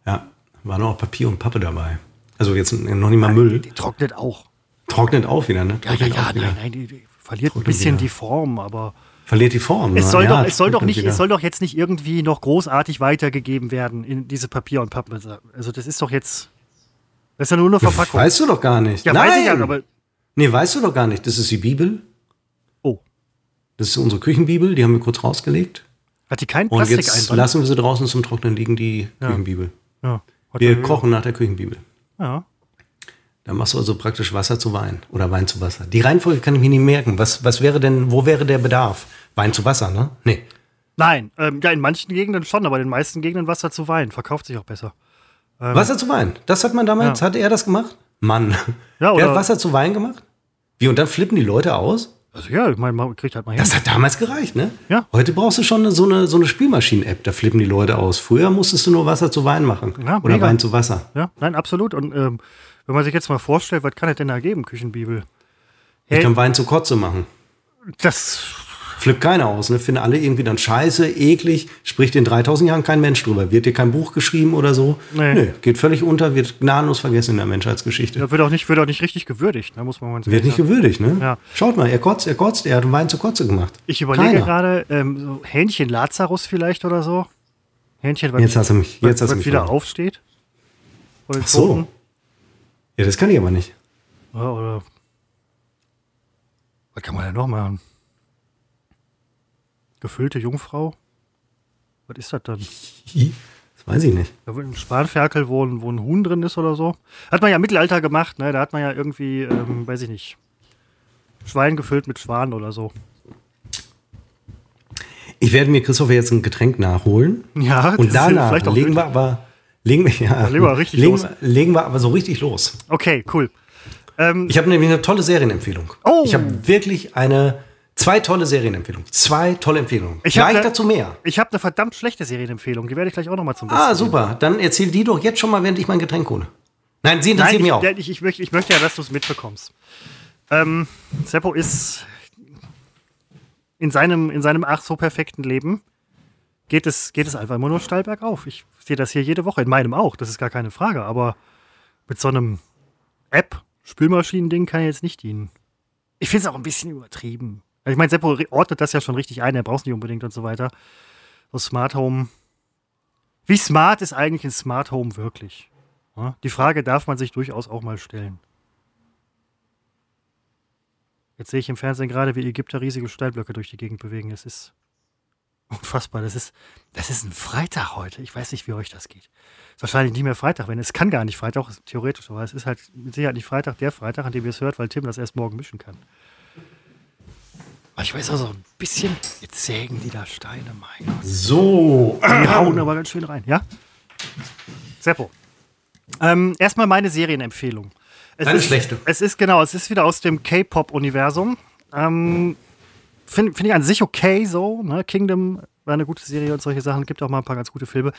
Ja. War noch Papier und Pappe dabei. Also jetzt noch nicht mal Müll. Die trocknet auch. Trocknet auch wieder, ne? Ja, ja, Trocknet ja, auch wieder. nein, nein, die, die verliert ein Trocknet bisschen wieder. die Form, aber Verliert die Form. es ne? soll, ja, doch, es, soll doch nicht, wieder. es soll doch jetzt nicht irgendwie noch großartig weitergegeben werden in diese Papier- und Pappe. Also das ist doch jetzt, das ist ja nur eine Verpackung. Weißt du doch gar nicht. ja, Nein. weiß ich ja, aber Nee, weißt du doch gar nicht. Das ist die Bibel. oh, Das ist unsere Küchenbibel. Die haben wir kurz rausgelegt. hat die keinen Und Plastik jetzt lassen wir sie draußen zum Trocknen liegen, die Ja. Küchenbibel. Ja, Wir kochen nach der Küchenbibel. Ja. Dann machst du also praktisch Wasser zu Wein oder Wein zu Wasser. Die Reihenfolge kann ich mir nicht merken. Was, was wäre denn, wo wäre der Bedarf? Wein zu Wasser, ne? Nee. Nein, ähm, ja, in manchen Gegenden schon, aber in den meisten Gegenden Wasser zu Wein verkauft sich auch besser. Wasser zu Wein. Das hat man damals, Ja. hat er das gemacht? Mann. Ja, der oder- hat Wasser zu Wein gemacht? Wie, und dann flippen die Leute aus? Also ja, ich meine, man kriegt halt mal hin. Das hat damals gereicht, ne? Ja. Heute brauchst du schon so eine, so eine Spielmaschinen-App, da flippen die Leute aus. Früher musstest du nur Wasser zu Wein machen. Ja, oder mega. Wein zu Wasser. Ja, nein, absolut. Und ähm, wenn man sich jetzt mal vorstellt, was kann es denn da geben, Küchenbibel? Ich Hey, kann Wein zu Kotze machen. das, Flippt keiner aus, ne? Finden alle irgendwie dann scheiße, eklig. Spricht in 3000 Jahren kein Mensch drüber. Wird dir kein Buch geschrieben oder so? Nee. Nö, geht völlig unter, wird gnadenlos vergessen in der Menschheitsgeschichte. das wird, auch nicht, wird auch nicht richtig gewürdigt, da muss man mal Wird nicht sagen. gewürdigt, ne? Ja. Schaut mal, er kotzt, er kotzt, er hat Wein zu Kotze gemacht. Ich überlege gerade, ähm, so Hähnchen Lazarus vielleicht oder so. Hähnchen, was, Jetzt hast du mich, jetzt was, hast du mich wieder verloren. aufsteht. Ach so. Toten. Ja, das kann ich aber nicht. Ja, oder. Was kann man denn noch machen? Gefüllte Jungfrau? Was ist das dann? Das weiß ich nicht. Da ein Spanferkel, wo ein, wo ein Huhn drin ist oder so. Hat man ja im Mittelalter gemacht, ne? Da hat man ja irgendwie, ähm, weiß ich nicht, Schwein gefüllt mit Schwan oder so. Ich werde mir, Christopher, jetzt ein Getränk nachholen. Ja, Und danach vielleicht auch legen nötig. wir aber, legen wir, ja, legen wir richtig legen, los. legen wir aber so richtig los. Okay, cool. Ähm, Ich habe nämlich eine tolle Serienempfehlung. Oh. Ich habe wirklich eine, zwei tolle Serienempfehlungen. Zwei tolle Empfehlungen. Ich Gleich ne- dazu mehr. ich habe eine verdammt schlechte Serienempfehlung. Die werde ich gleich auch nochmal zum Besten Ah, geben. super. Dann erzähl die doch jetzt schon mal, während ich mein Getränk hole. Nein, sie interessiert ich, mich auch. ich, ich, möchte, ich möchte ja, dass du es mitbekommst. Ähm, Seppo ist in seinem, in seinem ach so perfekten Leben geht es, geht es einfach immer nur steil bergauf. Ich sehe das hier jede Woche, in meinem auch, das ist gar keine Frage, aber mit so einem App-Spülmaschinen-Ding kann er jetzt nicht dienen. Ich finde es auch ein bisschen übertrieben. Ich meine, Seppo ordnet das ja schon richtig ein, er braucht es nicht unbedingt und so weiter. So Smart Home. Wie smart ist eigentlich ein Smart Home wirklich? Die Frage darf man sich durchaus auch mal stellen. Jetzt sehe ich im Fernsehen gerade, wie Ägypter riesige Steinblöcke durch die Gegend bewegen. Es ist unfassbar. Das ist, das ist ein Freitag heute. Ich weiß nicht, wie euch das geht. Ist wahrscheinlich nicht mehr Freitag, wenn es kann gar nicht Freitag, theoretisch, aber es ist halt mit Sicherheit nicht Freitag der Freitag, an dem ihr es hört, weil Tim das erst morgen mischen kann. Ich weiß auch so ein bisschen, jetzt sägen die da Steine, mein Gott. So. Die hauen aber ganz schön rein, ja? Seppo. Ähm, erstmal meine Serienempfehlung. Es Eine ist, schlechte. Es ist genau, es ist wieder aus dem K-Pop-Universum. Ähm, Finde find ich an sich okay so. Ne? Kingdom war eine gute Serie und solche Sachen. Gibt auch mal ein paar ganz gute Filme.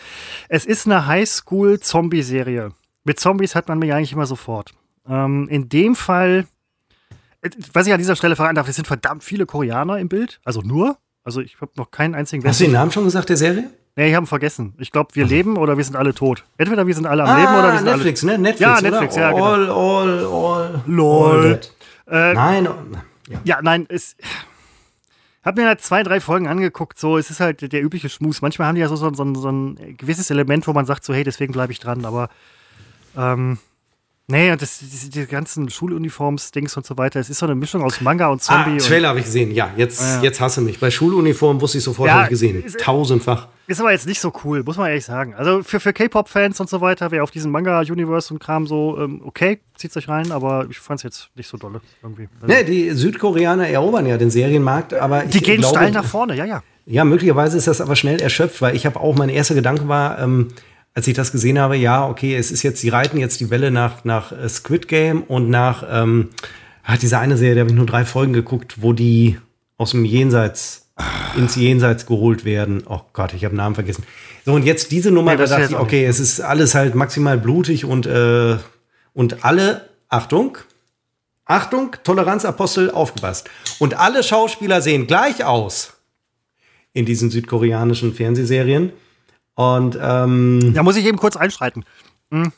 Es ist eine Highschool-Zombie-Serie. Mit Zombies hat man mich eigentlich immer sofort. Ähm, in dem Fall, was ich an dieser Stelle verraten darf, es sind verdammt viele Koreaner im Bild. Also nur. Also ich habe noch keinen einzigen Hast du den Namen schon gesagt, der Serie? Nee, ich habe ihn vergessen. Ich glaube, wir leben oder wir sind alle tot. Entweder wir sind alle am Leben oder wir sind Ah, Netflix, ne? Netflix, Ja, oder? Netflix, ja, genau. All, all, all. Lol. all alle. Äh, Nein, ja. ja, nein, es. Hab mir halt zwei, drei Folgen angeguckt. So, es ist halt der übliche Schmus. Manchmal haben die ja so, so, so, so ein gewisses Element, wo man sagt, so, hey, deswegen bleibe ich dran. Aber ähm, nee, und das, diese ganzen Schuluniforms-Dings und so weiter, es ist so eine Mischung aus Manga und Ah, Zombie. und, Trailer habe ich gesehen. Ja, jetzt, Ja. jetzt hasse mich. Bei Schuluniform wusste ich sofort, Ja, habe ich gesehen. ist- Tausendfach. Ist aber jetzt nicht so cool, muss man ehrlich sagen. Also für, für K-Pop-Fans und so weiter, wer auf diesen Manga-Universe und Kram so, ähm, okay, zieht's euch rein, aber ich fand's jetzt nicht so dolle irgendwie. Also, Ne, die Südkoreaner erobern ja den Serienmarkt, aber ich die gehen glaube, steil nach vorne, ja, ja. Ja, möglicherweise ist das aber schnell erschöpft, weil ich habe auch, mein erster Gedanke war, ähm, als ich das gesehen habe, ja, okay, es ist jetzt, sie reiten jetzt die Welle nach, nach äh, Squid Game und nach, ähm, hat diese eine Serie, da habe ich nur drei Folgen geguckt, wo die aus dem Jenseits ins Jenseits geholt werden. Oh Gott, ich habe Namen vergessen. So, und jetzt diese Nummer, Nee, da dachte ich, okay, es ist alles halt maximal blutig und, äh, und alle, Achtung, Achtung, Toleranzapostel, aufgepasst. Und alle Schauspieler sehen gleich aus in diesen südkoreanischen Fernsehserien. Und ähm, Da muss ich eben kurz einschreiten. Hm.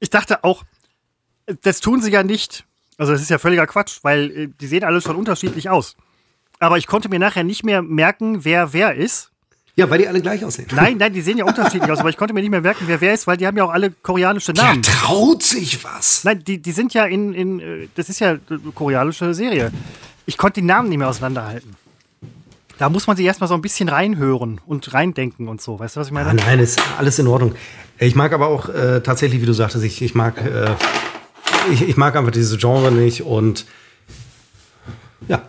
Ich dachte auch, das tun sie ja nicht. Also das ist ja völliger Quatsch, weil äh, die sehen alle schon unterschiedlich aus. Aber ich konnte mir nachher nicht mehr merken, wer wer ist. ja, weil die alle gleich aussehen. Nein, nein, die sehen ja unterschiedlich aus, aber ich konnte mir nicht mehr merken, wer wer ist, weil die haben ja auch alle koreanische Namen. traut sich was. Nein, die, die sind ja in, in, äh, das ist ja eine koreanische Serie. Ich konnte die Namen nicht mehr auseinanderhalten. Da muss man sich erstmal so ein bisschen reinhören und reindenken und so. Weißt du, was ich meine? Ah, nein, ist alles in Ordnung. Ich mag aber auch äh, tatsächlich, wie du sagtest, ich, ich mag äh, ich, ich mag einfach diese Genre nicht und ja.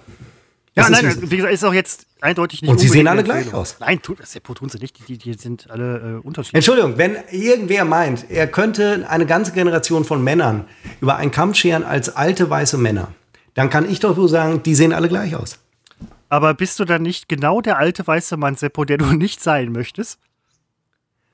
Ja, nein, ist. wie gesagt, ist auch jetzt eindeutig nicht Und sie sehen alle gleich aus. Nein, tut, das tun sie nicht. Die, die sind alle äh, unterschiedlich. Entschuldigung, wenn irgendwer meint, er könnte eine ganze Generation von Männern über einen Kamm scheren als alte weiße Männer, dann kann ich doch wohl sagen, die sehen alle gleich aus. Aber bist du dann nicht genau der alte weiße Mann, Seppo, der du nicht sein möchtest?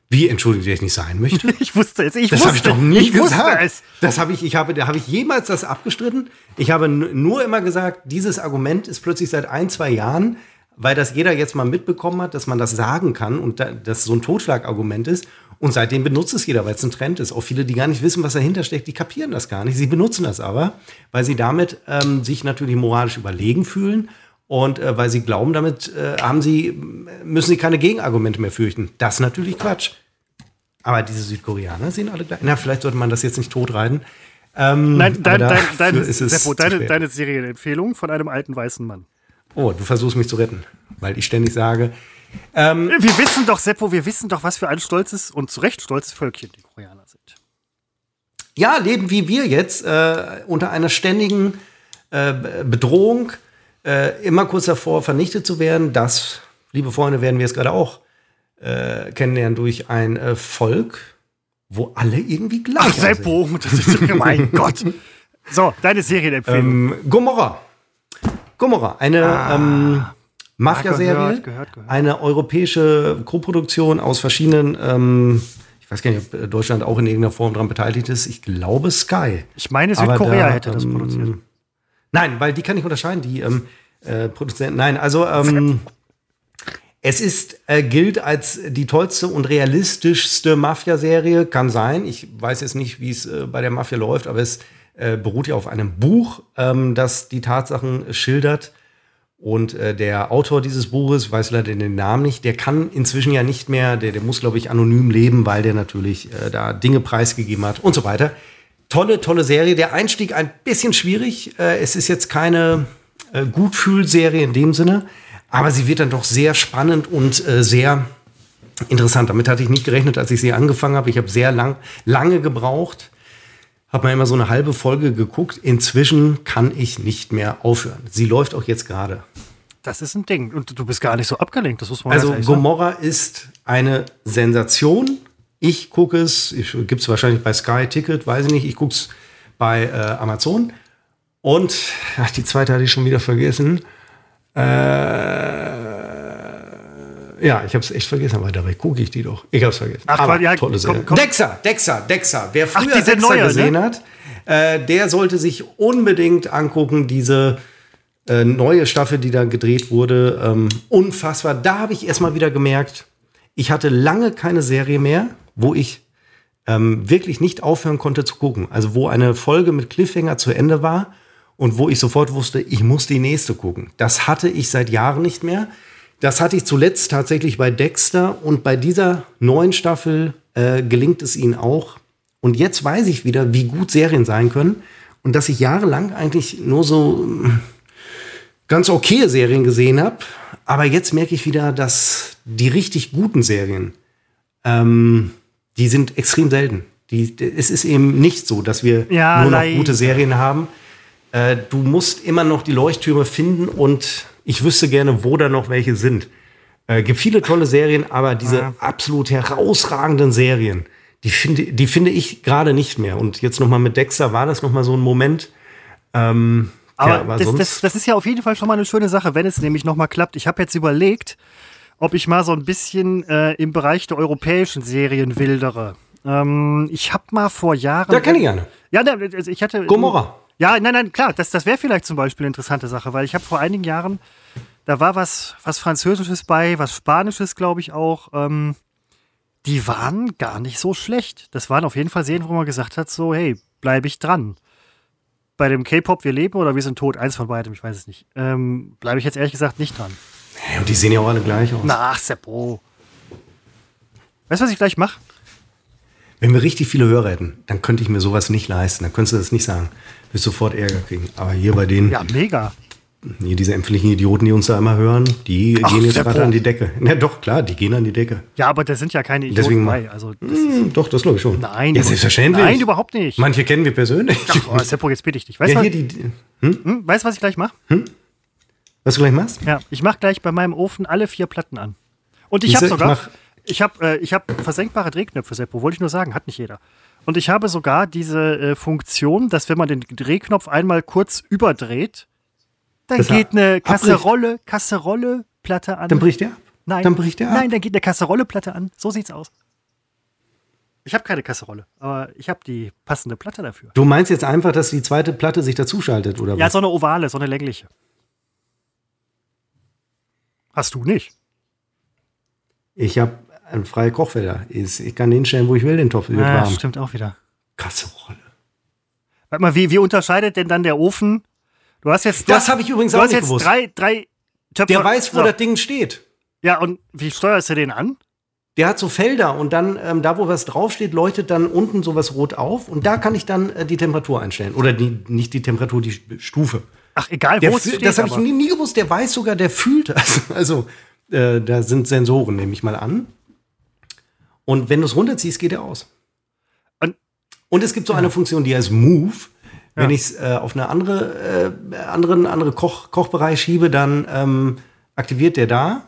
Wie, entschuldigung, der ich nicht sein möchte? Ich wusste es. Ich Das wusste, habe ich doch nie ich wusste gesagt. es. Das habe ich, ich habe, da habe ich jemals das abgestritten. Ich habe nur immer gesagt, dieses Argument ist plötzlich seit ein, zwei Jahren, weil das jeder jetzt mal mitbekommen hat, dass man das sagen kann und da, das so ein Totschlagargument ist. Und seitdem benutzt es jeder, weil es ein Trend ist. Auch viele, die gar nicht wissen, was dahinter steckt, die kapieren das gar nicht. Sie benutzen das aber, weil sie damit ähm, sich natürlich moralisch überlegen fühlen. Und äh, weil sie glauben, damit äh, haben sie, müssen sie keine Gegenargumente mehr fürchten. Das ist natürlich Quatsch. Aber diese Südkoreaner sehen alle gleich. Na, vielleicht sollte man das jetzt nicht totreiten. Ähm, Nein, dein, dein, deine, ist es Seppo, deine, deine Serienempfehlung von einem alten weißen Mann. Oh, du versuchst mich zu retten, weil ich ständig sage, ähm, Wir wissen doch, Seppo, wir wissen doch, was für ein stolzes und zu Recht stolzes Völkchen die Koreaner sind. ja, leben wie wir jetzt äh, unter einer ständigen äh, Bedrohung, äh, immer kurz davor vernichtet zu werden. Das, liebe Freunde, werden wir jetzt gerade auch äh, kennenlernen durch ein äh, Volk, wo alle irgendwie gleich Ach, aussehen. Seppo, das ist, mein Gott. So, deine Serienempfehlung. Ähm, Gomorra. Gomorra, eine ähm, Mafia-Serie, Ah. gehört, gehört. eine europäische Koproduktion aus verschiedenen, ähm, ich weiß gar nicht, ob Deutschland auch in irgendeiner Form daran beteiligt ist. Ich glaube Sky. ich meine, Südkorea da, hätte das ähm, produziert. Nein, weil die kann ich unterscheiden, die ähm, äh, Produzenten. Nein, also ähm, es ist, äh, gilt als die tollste und realistischste Mafia-Serie. Kann sein. Ich weiß jetzt nicht, wie es äh, bei der Mafia läuft, aber es äh, beruht ja auf einem Buch, ähm, das die Tatsachen schildert. Und äh, der Autor dieses Buches, ich weiß leider den Namen nicht, der kann inzwischen ja nicht mehr, der, der muss, glaube ich, anonym leben, weil der natürlich äh, da Dinge preisgegeben hat und so weiter. Tolle, tolle Serie. Der Einstieg ein bisschen schwierig. Äh, es ist jetzt keine äh, Gutfühlserie in dem Sinne, aber sie wird dann doch sehr spannend und äh, sehr interessant. Damit hatte ich nicht gerechnet, als ich sie angefangen habe. Ich habe sehr lang, lange gebraucht. Habe mal immer so eine halbe Folge geguckt. Inzwischen kann ich nicht mehr aufhören. Sie läuft auch jetzt gerade. Das ist ein Ding. Und du bist gar nicht so abgelenkt, das muss man Also. Gomorra ist eine Sensation. Ich gucke es, gibt es wahrscheinlich bei Sky Ticket, weiß ich nicht. Ich gucke es bei äh, Amazon. Und ach, die zweite hatte ich schon wieder vergessen. Äh, ja, ich habe es echt vergessen, aber dabei gucke ich die doch. Ich habe es vergessen. Ach, aber ja, tolle komm, komm. Dexter, Dexter, Dexter. Wer Ach, früher diese Dexter neue, ne? gesehen hat, äh, der sollte sich unbedingt angucken, diese äh, neue Staffel, die da gedreht wurde. Ähm, unfassbar. Da habe ich erstmal wieder gemerkt, ich hatte lange keine Serie mehr, wo ich ähm, wirklich nicht aufhören konnte zu gucken. Also wo eine Folge mit Cliffhanger zu Ende war und wo ich sofort wusste, ich muss die nächste gucken. Das hatte ich seit Jahren nicht mehr. Das hatte ich zuletzt tatsächlich bei Dexter und bei dieser neuen Staffel äh, gelingt es ihnen auch. Und jetzt weiß ich wieder, wie gut Serien sein können und dass ich jahrelang eigentlich nur so mm, ganz okay Serien gesehen habe. Aber jetzt merke ich wieder, dass die richtig guten Serien, ähm, die sind extrem selten. Die, es ist eben nicht so, dass wir Ja, nur noch leider. gute Serien haben. Äh, du musst immer noch die Leuchttürme finden und ich wüsste gerne, wo da noch welche sind. Äh, gibt viele tolle Serien, aber diese Ja. absolut herausragenden Serien, die finde, die finde ich gerade nicht mehr. Und jetzt noch mal mit Dexter war das noch mal so ein Moment. Ähm, Aber, Ja, aber das, das, das ist ja auf jeden Fall schon mal eine schöne Sache, wenn es nämlich nochmal klappt. Ich habe jetzt überlegt, ob ich mal so ein bisschen äh, im Bereich der europäischen Serien wildere. Ähm, ich habe mal vor Jahren. Da kenne ich eine. Ja, ne, also ich hatte. Gomorra. Ja, nein, nein, klar, das, das wäre vielleicht zum Beispiel eine interessante Sache, weil ich habe vor einigen Jahren, da war was, was Französisches bei, was Spanisches, glaube ich auch. Ähm, die waren gar nicht so schlecht. Das waren auf jeden Fall Serien, wo man gesagt hat, so, hey, bleibe ich dran. Bei dem K-Pop, wir leben oder wir sind tot, eins von beidem, ich weiß es nicht. Ähm, bleibe ich jetzt ehrlich gesagt nicht dran. Ja, und die sehen ja auch alle gleich aus. Na, ach, Seppo. Weißt du, was ich gleich mache? Wenn wir richtig viele Hörer hätten, dann könnte ich mir sowas nicht leisten. Dann könntest du das nicht sagen. Wirst sofort Ärger kriegen. Aber hier bei denen, Ja, mega. hier diese empfindlichen Idioten, die uns da immer hören, die Ach, gehen jetzt gerade an die Decke. Ja, doch, klar, die gehen an die Decke. Ja, aber da sind ja keine Idioten Deswegen- bei. Also, das, Hm, doch, das glaube ich schon. nein. Ja, du- selbstverständlich. Nein, überhaupt nicht. Manche kennen wir persönlich. Oh, Seppo, jetzt bitte ich dich. Weißt du, ja, was- die. Hm, weißt du, was ich gleich mache? Was du gleich machst? Ja, ich mache gleich bei meinem Ofen alle vier Platten an. Und ich habe sogar, ich habe äh, hab versenkbare Drehknöpfe, Seppo, wollte ich nur sagen, hat nicht jeder. Und ich habe sogar diese äh, Funktion, dass wenn man den Drehknopf einmal kurz überdreht, dann Dass er geht eine. Kasserolle, Kasserolle Platte an. Dann bricht der ab. Nein. Dann bricht der ab. Nein, dann geht eine Kasserolle Platte an. So sieht's aus. Ich habe keine Kasserolle, aber ich habe die passende Platte dafür. Du meinst jetzt einfach, dass die zweite Platte sich dazuschaltet, oder Ja, was? so eine ovale, so eine längliche. Hast du nicht? Ich habe einen freie Kochfelder. Ich kann den stellen, wo ich will, den Topf. Ja, warm. stimmt auch wieder. Kasserolle. Warte mal, wie, wie unterscheidet denn dann der Ofen? Du hast jetzt. Das habe ich übrigens Du auch hast nicht jetzt gewusst. drei, drei Töpfe. Der weiß, wo so. das Ding steht. Ja, und wie steuerst du den an? Der hat so Felder und dann, ähm, da wo was draufsteht, leuchtet dann unten sowas rot auf und da kann ich dann äh, die Temperatur einstellen. Oder die, nicht die Temperatur, die St- Stufe. Ach, egal, Der wo es steht. das habe ich nie, nie gewusst. Der weiß sogar, der fühlt das. Also, äh, da sind Sensoren, nehme ich mal an. Und wenn du es runterziehst, geht er aus. Und- Und es gibt so eine Funktion, die heißt Move. Wenn Ja. ich es äh, auf eine andere, äh, anderen, andere Koch, Kochbereich schiebe, dann ähm, aktiviert der da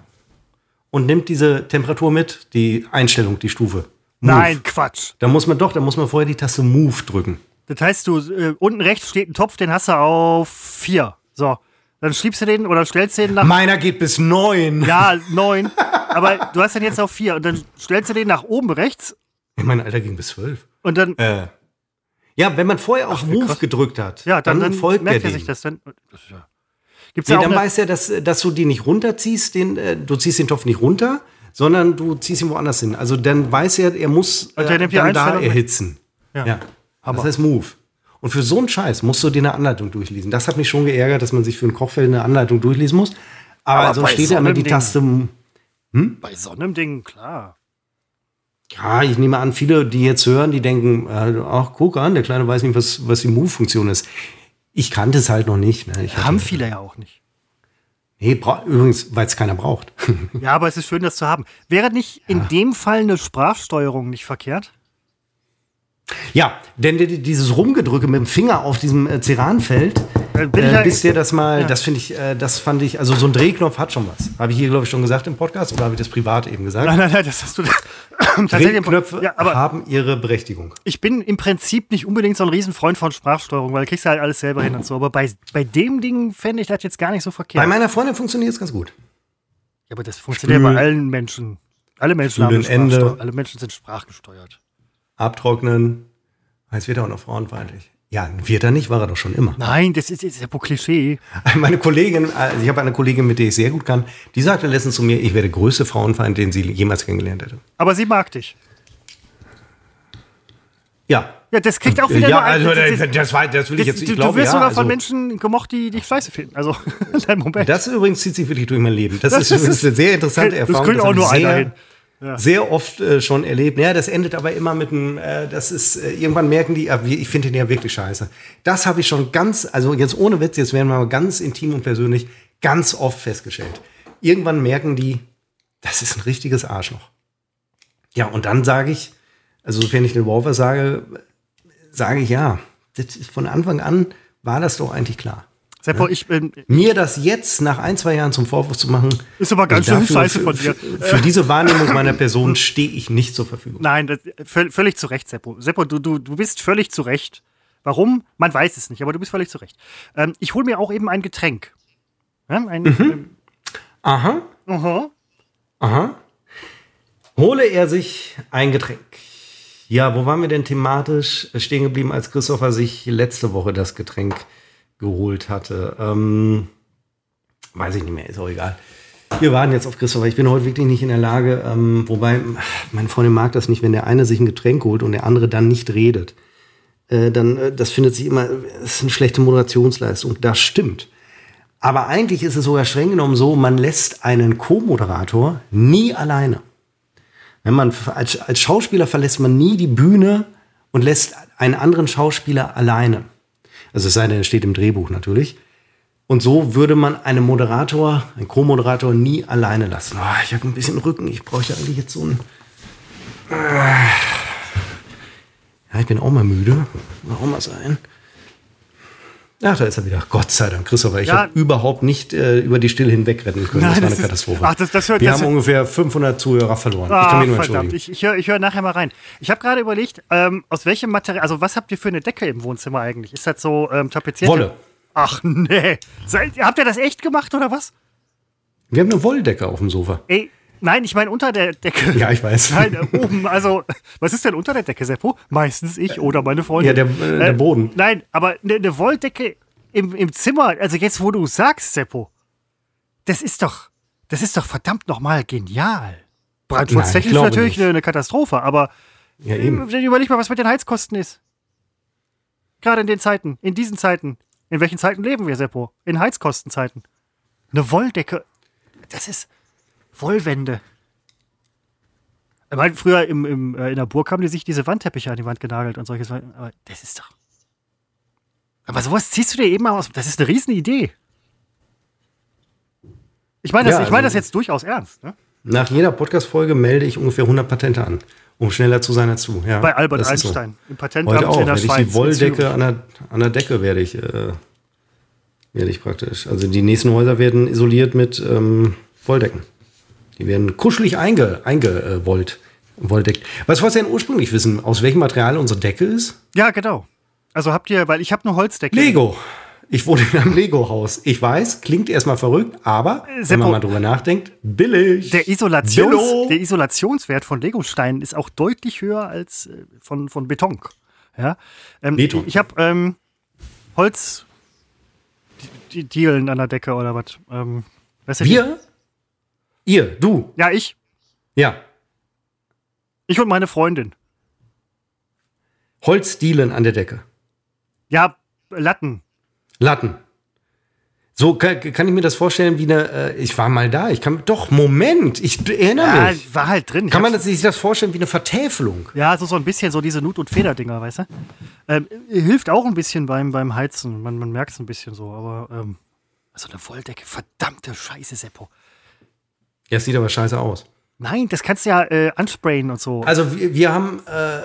und nimmt diese Temperatur mit, die Einstellung, die Stufe. Move. Nein, Quatsch. Da muss man doch, da muss man vorher die Taste Move drücken. Das heißt, du, äh, unten rechts steht ein Topf, den hast du auf vier. So. Dann schiebst du den oder stellst den nach. Meiner geht bis neun. Ja, neun. Aber du hast den jetzt auf vier. Und dann stellst du den nach oben rechts Mein Alter ging bis zwölf. und dann. Äh. Ja, wenn man vorher auf Move krass. gedrückt hat, ja, dann, dann, folgt der merkt er Ding. sich das dann. Das ist ja. Gibt's Nee, da dann weiß er, dass, dass du die nicht runterziehst, den, äh, du ziehst den Topf nicht runter, sondern du ziehst ihn woanders hin. Also dann weiß er, er muss äh, dann da erhitzen. Ja. Ja. Hammer. Das heißt Move. Und für so einen Scheiß musst du dir eine Anleitung durchlesen. Das hat mich schon geärgert, dass man sich für ein Kochfeld eine Anleitung durchlesen muss. Aber, Aber sonst steht ja immer die Ding- Taste. bei so einem Ding, klar. Ja, ich nehme an, viele, die jetzt hören, die denken, äh, ach, guck an, der Kleine weiß nicht, was, was die Move-Funktion ist. Ich kannte es halt noch nicht. Ne? Ich Haben viele ja auch nicht. Nee, übrigens, weil es keiner braucht. Ja, aber es ist schön, das zu haben. Wäre nicht in dem Fall eine Sprachsteuerung nicht verkehrt? Ja, denn die- dieses Rumgedrücke mit dem Finger auf diesem äh, Ceranfeld, Äh, ich äh, bis der das mal, Ja. das finde ich, äh, das fand ich, also so ein Drehknopf hat schon was. Habe ich hier, glaube ich, schon gesagt im Podcast oder habe ich das privat eben gesagt? Nein, nein, nein, das hast du. Drehknöpfe Ja, aber haben ihre Berechtigung. ich bin im Prinzip nicht unbedingt so ein Riesenfreund von Sprachsteuerung, weil du kriegst ja halt alles selber hin und so. Aber bei, bei dem Ding fände ich das jetzt gar nicht so Bei verkehrt. meiner Freundin funktioniert es ganz gut. Ja, aber das funktioniert Spül- bei allen Menschen. Alle Menschen haben Ende. Alle Menschen sind sprachgesteuert. Abtrocknen. Jetzt wird er auch noch frauenfeindlich. Ja, wird er nicht, war er doch schon immer. Nein, das ist, ist ja wohl Klischee. Meine Kollegin, also ich habe eine Kollegin, mit der ich sehr gut kann, die sagte letztens zu mir, ich wäre der größte Frauenfeind, den sie jemals kennengelernt hätte. Aber sie mag dich. Ja. Ja, das kriegt auch wieder ja, nur ein- also das- das- das, war, das will ich das- jetzt, ich du, glaube, du wirst ja, sogar also, von Menschen gemocht, die dich scheiße finden. Also, dein Moment. Das übrigens zieht sich wirklich durch mein Leben. Das, Das ist, ist- eine sehr interessante das Erfahrung. kriegt auch habe nur einer sehr, hin. Sehr oft äh, schon erlebt. Ja, das endet aber immer mit einem, äh, das ist, äh, irgendwann merken die, ah, ich finde den ja wirklich scheiße. Das habe ich schon ganz, also jetzt ohne Witz, jetzt werden wir mal ganz intim und persönlich, ganz oft festgestellt. Irgendwann merken die, das ist ein richtiges Arschloch. Ja, und dann sage ich, also sofern ich den Wolfer sage, sage ich ja, das ist von Anfang an war das doch eigentlich klar. Seppo, ich bin. Mir das jetzt nach ein, zwei Jahren zum Vorwurf zu machen, Ist aber ganz also schön scheiße von dir. Für, für diese Wahrnehmung meiner Person stehe ich nicht zur Verfügung. Nein, das, völ- völlig zu Recht, Seppo. Seppo, du, du, du bist völlig zu Recht. Warum? Man weiß es nicht, aber du bist völlig zurecht. Ähm, ich hole mir auch eben ein Getränk. Ja, ein, Mhm. ähm, Aha, aha. aha. Hole er sich ein Getränk. Ja, wo waren wir denn thematisch stehen geblieben, als Christopher sich letzte Woche das Getränk geholt hatte? Ähm, weiß ich nicht mehr, ist auch egal. Wir warten jetzt auf Christopher. Ich bin heute wirklich nicht in der Lage, ähm, wobei meine Freundin mag das nicht, wenn der eine sich ein Getränk holt und der andere dann nicht redet. Äh, dann, äh, das findet sich immer, ist eine schlechte Moderationsleistung. Das stimmt. Aber eigentlich ist es sogar streng genommen so, man lässt einen Co-Moderator nie alleine. Wenn man als, als Schauspieler verlässt man nie die Bühne und lässt einen anderen Schauspieler alleine. Also es sei denn, es steht im Drehbuch natürlich. Und so würde man einen Moderator, einen Co-Moderator nie alleine lassen. Ah, ich habe ein bisschen Rücken. Ich bräuchte eigentlich jetzt so einen. Ah. Ja, ich bin auch mal müde. Muss auch mal sein. Ach, da ist er wieder. Gott sei Dank, Christopher. Ich Ja. habe überhaupt nicht äh, über die Stille hinweg retten können. Nein, das war eine ist- Katastrophe. Ach, das- das hört- Wir das- haben ungefähr 500 Zuhörer verloren. ich Ah, kann mich nur verdammt, entschuldigen. ich, ich höre ich hör nachher mal rein. Ich habe gerade überlegt, ähm, aus welchem Material, also was habt ihr für eine Decke im Wohnzimmer eigentlich? Ist das so ähm, tapeziert? Wolle. Ach nee. Seid, habt ihr das echt gemacht oder was? Wir haben eine Wolldecke auf dem Sofa. Ey, nein, ich meine unter der Decke. Ja, ich weiß. Nein, äh, oben, also, was ist denn unter der Decke, Seppo? Meistens ich oder meine Freundin. Ja, der, äh, der Boden. Nein, aber eine ne Wolldecke im, im Zimmer, also jetzt, wo du sagst, Seppo, das ist doch, das ist doch verdammt nochmal genial. Brandschutztechnisch natürlich eine, eine Katastrophe, aber Ja, eben. äh, überleg mal, was mit den Heizkosten ist. Gerade in den Zeiten, in diesen Zeiten. In welchen Zeiten leben wir, Seppo? In Heizkostenzeiten. Eine Wolldecke, das ist Wollwände. Ich meine, früher im, im, äh, in der Burg haben die sich diese Wandteppiche an die Wand genagelt und solches. Aber das ist doch. Aber sowas ziehst du dir eben mal aus. Das ist eine riesen Idee. Ich meine das, Ja, ich also- das jetzt durchaus ernst. Ne? Nach jeder Podcast-Folge melde ich ungefähr 100 Patente an, um schneller zu sein du. Ja, Bei Albert ist so. Einstein. Im Patentamt Heute auch, in der werde ich Schweiz. die Wolldecke an der, an der Decke werde ich, äh, werde ich praktisch. Also die nächsten Häuser werden isoliert mit ähm, Wolldecken. Die werden kuschelig einge, eingewollt. Wolldeckt. Was wolltest du denn ursprünglich wissen? Aus welchem Material unsere Decke ist? Ja, genau. Also habt ihr, weil ich habe eine Holzdecke. Lego. Ich wohne in einem Lego-Haus. Ich weiß, klingt erstmal verrückt, aber wenn Seppo, man mal drüber nachdenkt, billig. Der, Isolations, Billo. der Isolationswert von Legosteinen ist auch deutlich höher als äh, von, von Beton. Ja? Ähm, Beton. Ich habe ähm, Holz die Dielen an der Decke oder was. Ähm, weißt du, Wir? Ihr, du. Ja, ich. Ja. Ich und meine Freundin. Holzdielen an der Decke. Ja, Latten. Latten. So kann, kann ich mir das vorstellen wie eine. Äh, ich war mal da. Ich kann. Doch, Moment. Ich erinnere Ja, mich. war halt drin. Ich Kann man das, sich das vorstellen wie eine Vertäfelung? Ja, so, so ein bisschen so diese Nut- und Federdinger, weißt du? Ähm, hilft auch ein bisschen beim, beim Heizen. Man, man merkt es ein bisschen so, aber ähm, so eine Wolldecke, verdammte Scheiße, Seppo. Ja, es sieht aber scheiße aus. Nein, das kannst du ja äh, ansprayen und so. Also wir, wir haben. Äh,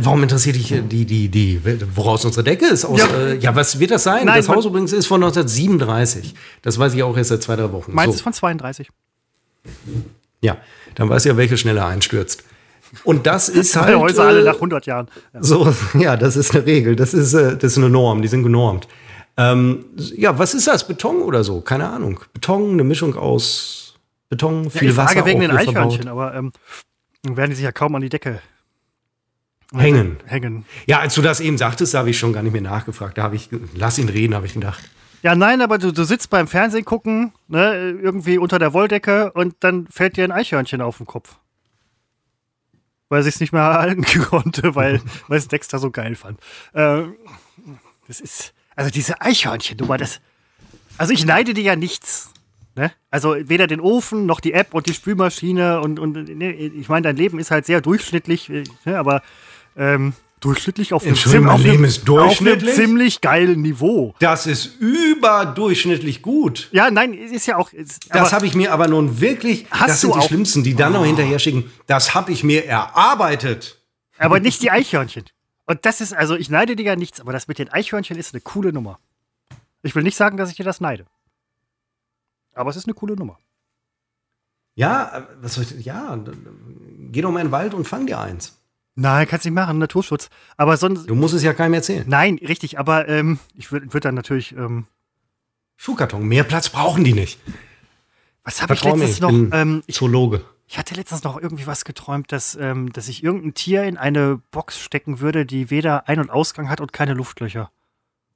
warum interessiert dich die, die, die, woraus unsere Decke ist? Aus, Ja. Äh, ja, was wird das sein? Nein, das Haus übrigens ist von 1937. Das weiß ich auch erst seit zwei, drei Wochen. Meins So. ist von 32. Ja, dann weiß ich ja, welche schneller einstürzt. Und das ist halt. Alle Häuser alle äh, nach 100 Jahren. Ja. So, ja, das ist eine Regel. Das ist, äh, das ist eine Norm. Die sind genormt. Ähm, ja, was ist das? Beton oder so? Keine Ahnung. Beton, eine Mischung aus Beton, viel ich frage Wasser. wegen auch den verbaut. Eichhörnchen, aber ähm, dann werden die sich ja kaum an die Decke Hängen. hängen. Ja, als du das eben sagtest, da habe ich schon gar nicht mehr nachgefragt. Da habe ich, lass ihn reden, habe ich gedacht. Ja, nein, aber du, du sitzt beim Fernsehen gucken, ne, irgendwie unter der Wolldecke und dann fällt dir ein Eichhörnchen auf den Kopf. Weil sie es nicht mehr halten konnte, weil, weil es Dexter so geil fand. Ähm, das ist, also diese Eichhörnchen-Nummer, das, also ich neide dir ja nichts. Ne? Also weder den Ofen noch die App und die Spülmaschine und, und ne, ich meine, dein Leben ist halt sehr durchschnittlich, äh, ne, aber ähm, durchschnittlich auf einem, mein auf einem- einem ziemlich geilen Niveau. Das ist überdurchschnittlich gut. Ja, nein, ist ja auch. Ist, Das habe ich mir aber nun wirklich, Hast das sind du die auch- Schlimmsten, die dann noch hinterher schicken. Das habe ich mir erarbeitet. aber nicht die Eichhörnchen. Und das ist, also ich neide dir ja nichts, aber das mit den Eichhörnchen ist eine coole Nummer. Ich will nicht sagen, dass ich dir das neide. Aber es ist eine coole Nummer. Ja, was soll ich, ja, geh doch mal in den Wald und fang dir eins. Nein, kannst nicht machen, Naturschutz. Aber sonst. Du musst es ja keinem erzählen. Nein, richtig, aber ähm, ich würde würd dann natürlich. Ähm, Schuhkarton, mehr Platz brauchen die nicht. was habe ich Vertrau mir, letztens ich noch? bin Ähm, ich, Zoologe. ich hatte letztens noch irgendwie was geträumt, dass, ähm, dass ich irgendein Tier in eine Box stecken würde, die weder Ein- und Ausgang hat und keine Luftlöcher.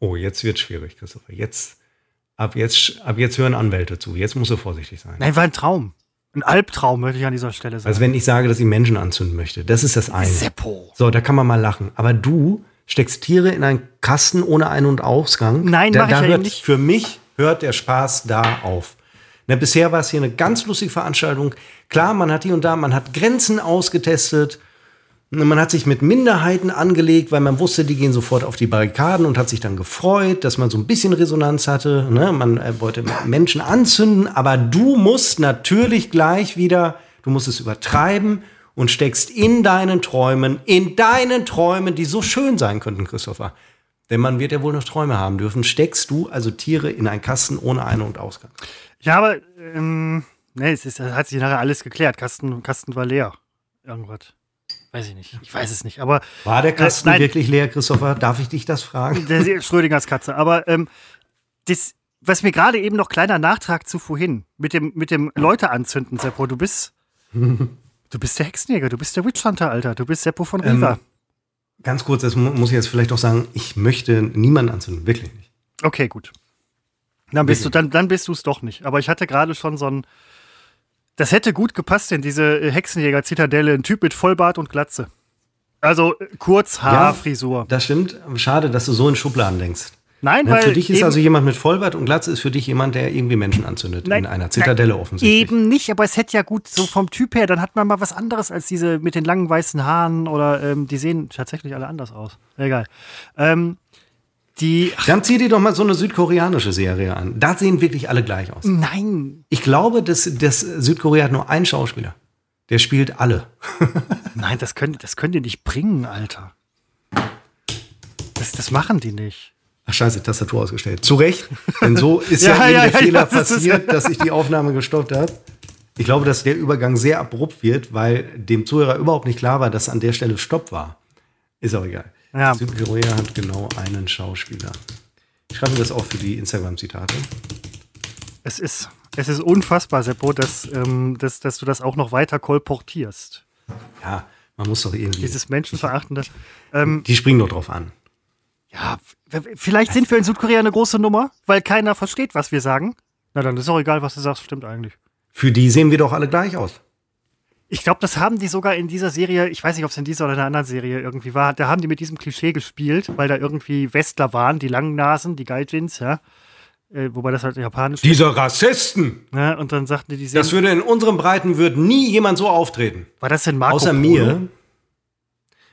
Oh, jetzt wird schwierig, Christopher. Jetzt, ab jetzt, ab jetzt hören Anwälte zu. Jetzt musst du vorsichtig sein. Nein, war ein Traum. Ein Albtraum, würde ich an dieser Stelle sagen. Also wenn ich sage, dass ich Menschen anzünden möchte, das ist das eine. Seppo. So, da kann man mal lachen. Aber du steckst Tiere in einen Kasten ohne Ein- und Ausgang. Nein, da, mach ich da ja hört, eben nicht. Für mich hört der Spaß da auf. Na, bisher war es hier eine ganz lustige Veranstaltung. Klar, man hat hier und da, man hat Grenzen ausgetestet. Man hat sich mit Minderheiten angelegt, weil man wusste, die gehen sofort auf die Barrikaden und hat sich dann gefreut, dass man so ein bisschen Resonanz hatte. Ne? Man äh, wollte Menschen anzünden, aber du musst natürlich gleich wieder, du musst es übertreiben und steckst in deinen Träumen, in deinen Träumen, die so schön sein könnten, Christopher. Denn man wird ja wohl noch Träume haben dürfen. Steckst du also Tiere in einen Kasten ohne Ein- und Ausgang? Ja, aber ähm, nee, es ist, hat sich nachher alles geklärt. Kasten, Kasten war leer. Irgendwas. Weiß ich nicht. Ich weiß es nicht. Aber War der Kasten Äh, wirklich leer, Christopher? Darf ich dich das fragen? der Schrödingers Katze. Aber ähm, das, was mir gerade eben noch kleiner Nachtrag zu vorhin mit dem, mit dem Leute anzünden, Seppo, du bist. du bist der Hexenjäger, du bist der Witch Hunter, Alter. Du bist Seppo von Ähm, Riva. Ganz kurz, das mu- muss ich jetzt vielleicht auch sagen, ich möchte niemanden anzünden, wirklich nicht. Okay, gut. Dann bist du, dann, dann bist du es doch nicht. Aber ich hatte gerade schon so ein. Das hätte gut gepasst in diese äh, Hexenjäger-Zitadelle. Ein Typ mit Vollbart und Glatze. Also äh, Kurzhaarfrisur. Das stimmt. Schade, dass du so in Schubladen denkst. Nein, Ja, weil für dich ist also jemand mit Vollbart und Glatze ist für dich jemand, der irgendwie Menschen anzündet. Nein, in einer Zitadelle nein, offensichtlich. Eben nicht, aber es hätte ja gut so vom Typ her, dann hat man mal was anderes als diese mit den langen weißen Haaren oder ähm, die sehen tatsächlich alle anders aus. Egal. Ähm, die. Dann zieh dir doch mal so eine südkoreanische Serie an. Da sehen wirklich alle gleich aus. nein, Ich glaube, dass, dass Südkorea hat nur einen Schauspieler. Der spielt alle. nein, das könnt, das könnt ihr nicht bringen, Alter. Das, das machen die nicht. Ach scheiße, Tastatur ausgestellt. Zu Recht, denn so ist Ja, ja, eben ja, der Fehler passiert, dass ich die Aufnahme gestoppt habe. Ich glaube, dass der Übergang sehr abrupt wird, weil dem Zuhörer überhaupt nicht klar war, dass an der Stelle Stopp war. Ist auch egal. Ja. Südkorea hat genau einen Schauspieler. Ich schreibe das auch für die Instagram-Zitate. Es ist, es ist unfassbar, Seppo, dass, ähm, dass, dass du das auch noch weiter kolportierst. Ja, man muss doch irgendwie. Dieses Menschenverachtende. Ähm, die springen doch drauf an. ja, vielleicht sind wir in Südkorea eine große Nummer, weil keiner versteht, was wir sagen. Na, dann ist auch egal, was du sagst, stimmt eigentlich. Für die sehen wir doch alle gleich aus. Ich glaube, das haben die sogar in dieser Serie, ich weiß nicht, ob es in dieser oder in einer anderen Serie irgendwie war, da haben die mit diesem Klischee gespielt, weil da irgendwie Westler waren, die langen Nasen, die Gaijins, ja. Äh, wobei das halt japanisch Diese Rassisten! ne? Und dann sagten die, die Das würde in unserem Breiten wird nie jemand so auftreten. war das denn Marco Außer Polo? mir.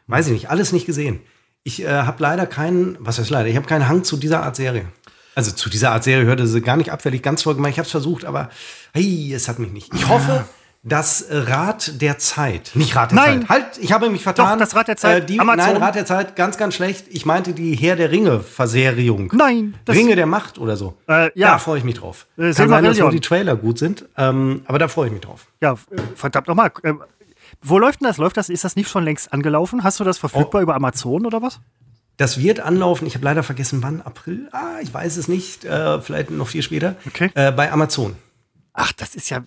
Weiß ich nicht, alles nicht gesehen. Ich äh, habe leider keinen, was heißt leider, ich habe keinen Hang zu dieser Art Serie. Also zu dieser Art Serie hörte sie gar nicht abfällig, ganz voll gemeint. Ich habe es versucht, aber hey, es hat mich nicht. Ich hoffe, das Rad der Zeit, nicht Rad der Nein. Zeit, halt, ich habe mich vertan. Doch, das Rad der Zeit, Äh, die, Amazon. nein, Rad der Zeit, ganz, ganz schlecht. Ich meinte die Herr der Ringe-Verserierung. Nein, das- Ringe der Macht oder so. Äh, ja. Da freue ich mich drauf. Äh, Kann sein, dass nur die Trailer gut sind, ähm, aber da freue ich mich drauf. Ja, äh, verdammt nochmal. Äh, wo läuft denn das? Läuft das? Ist das nicht schon längst angelaufen? Hast du das verfügbar Oh. über Amazon oder was? Das wird anlaufen. Ich habe leider vergessen, wann. April? Ah, ich weiß es nicht. Äh, vielleicht noch viel später. Okay. Äh, bei Amazon. Ach, das ist ja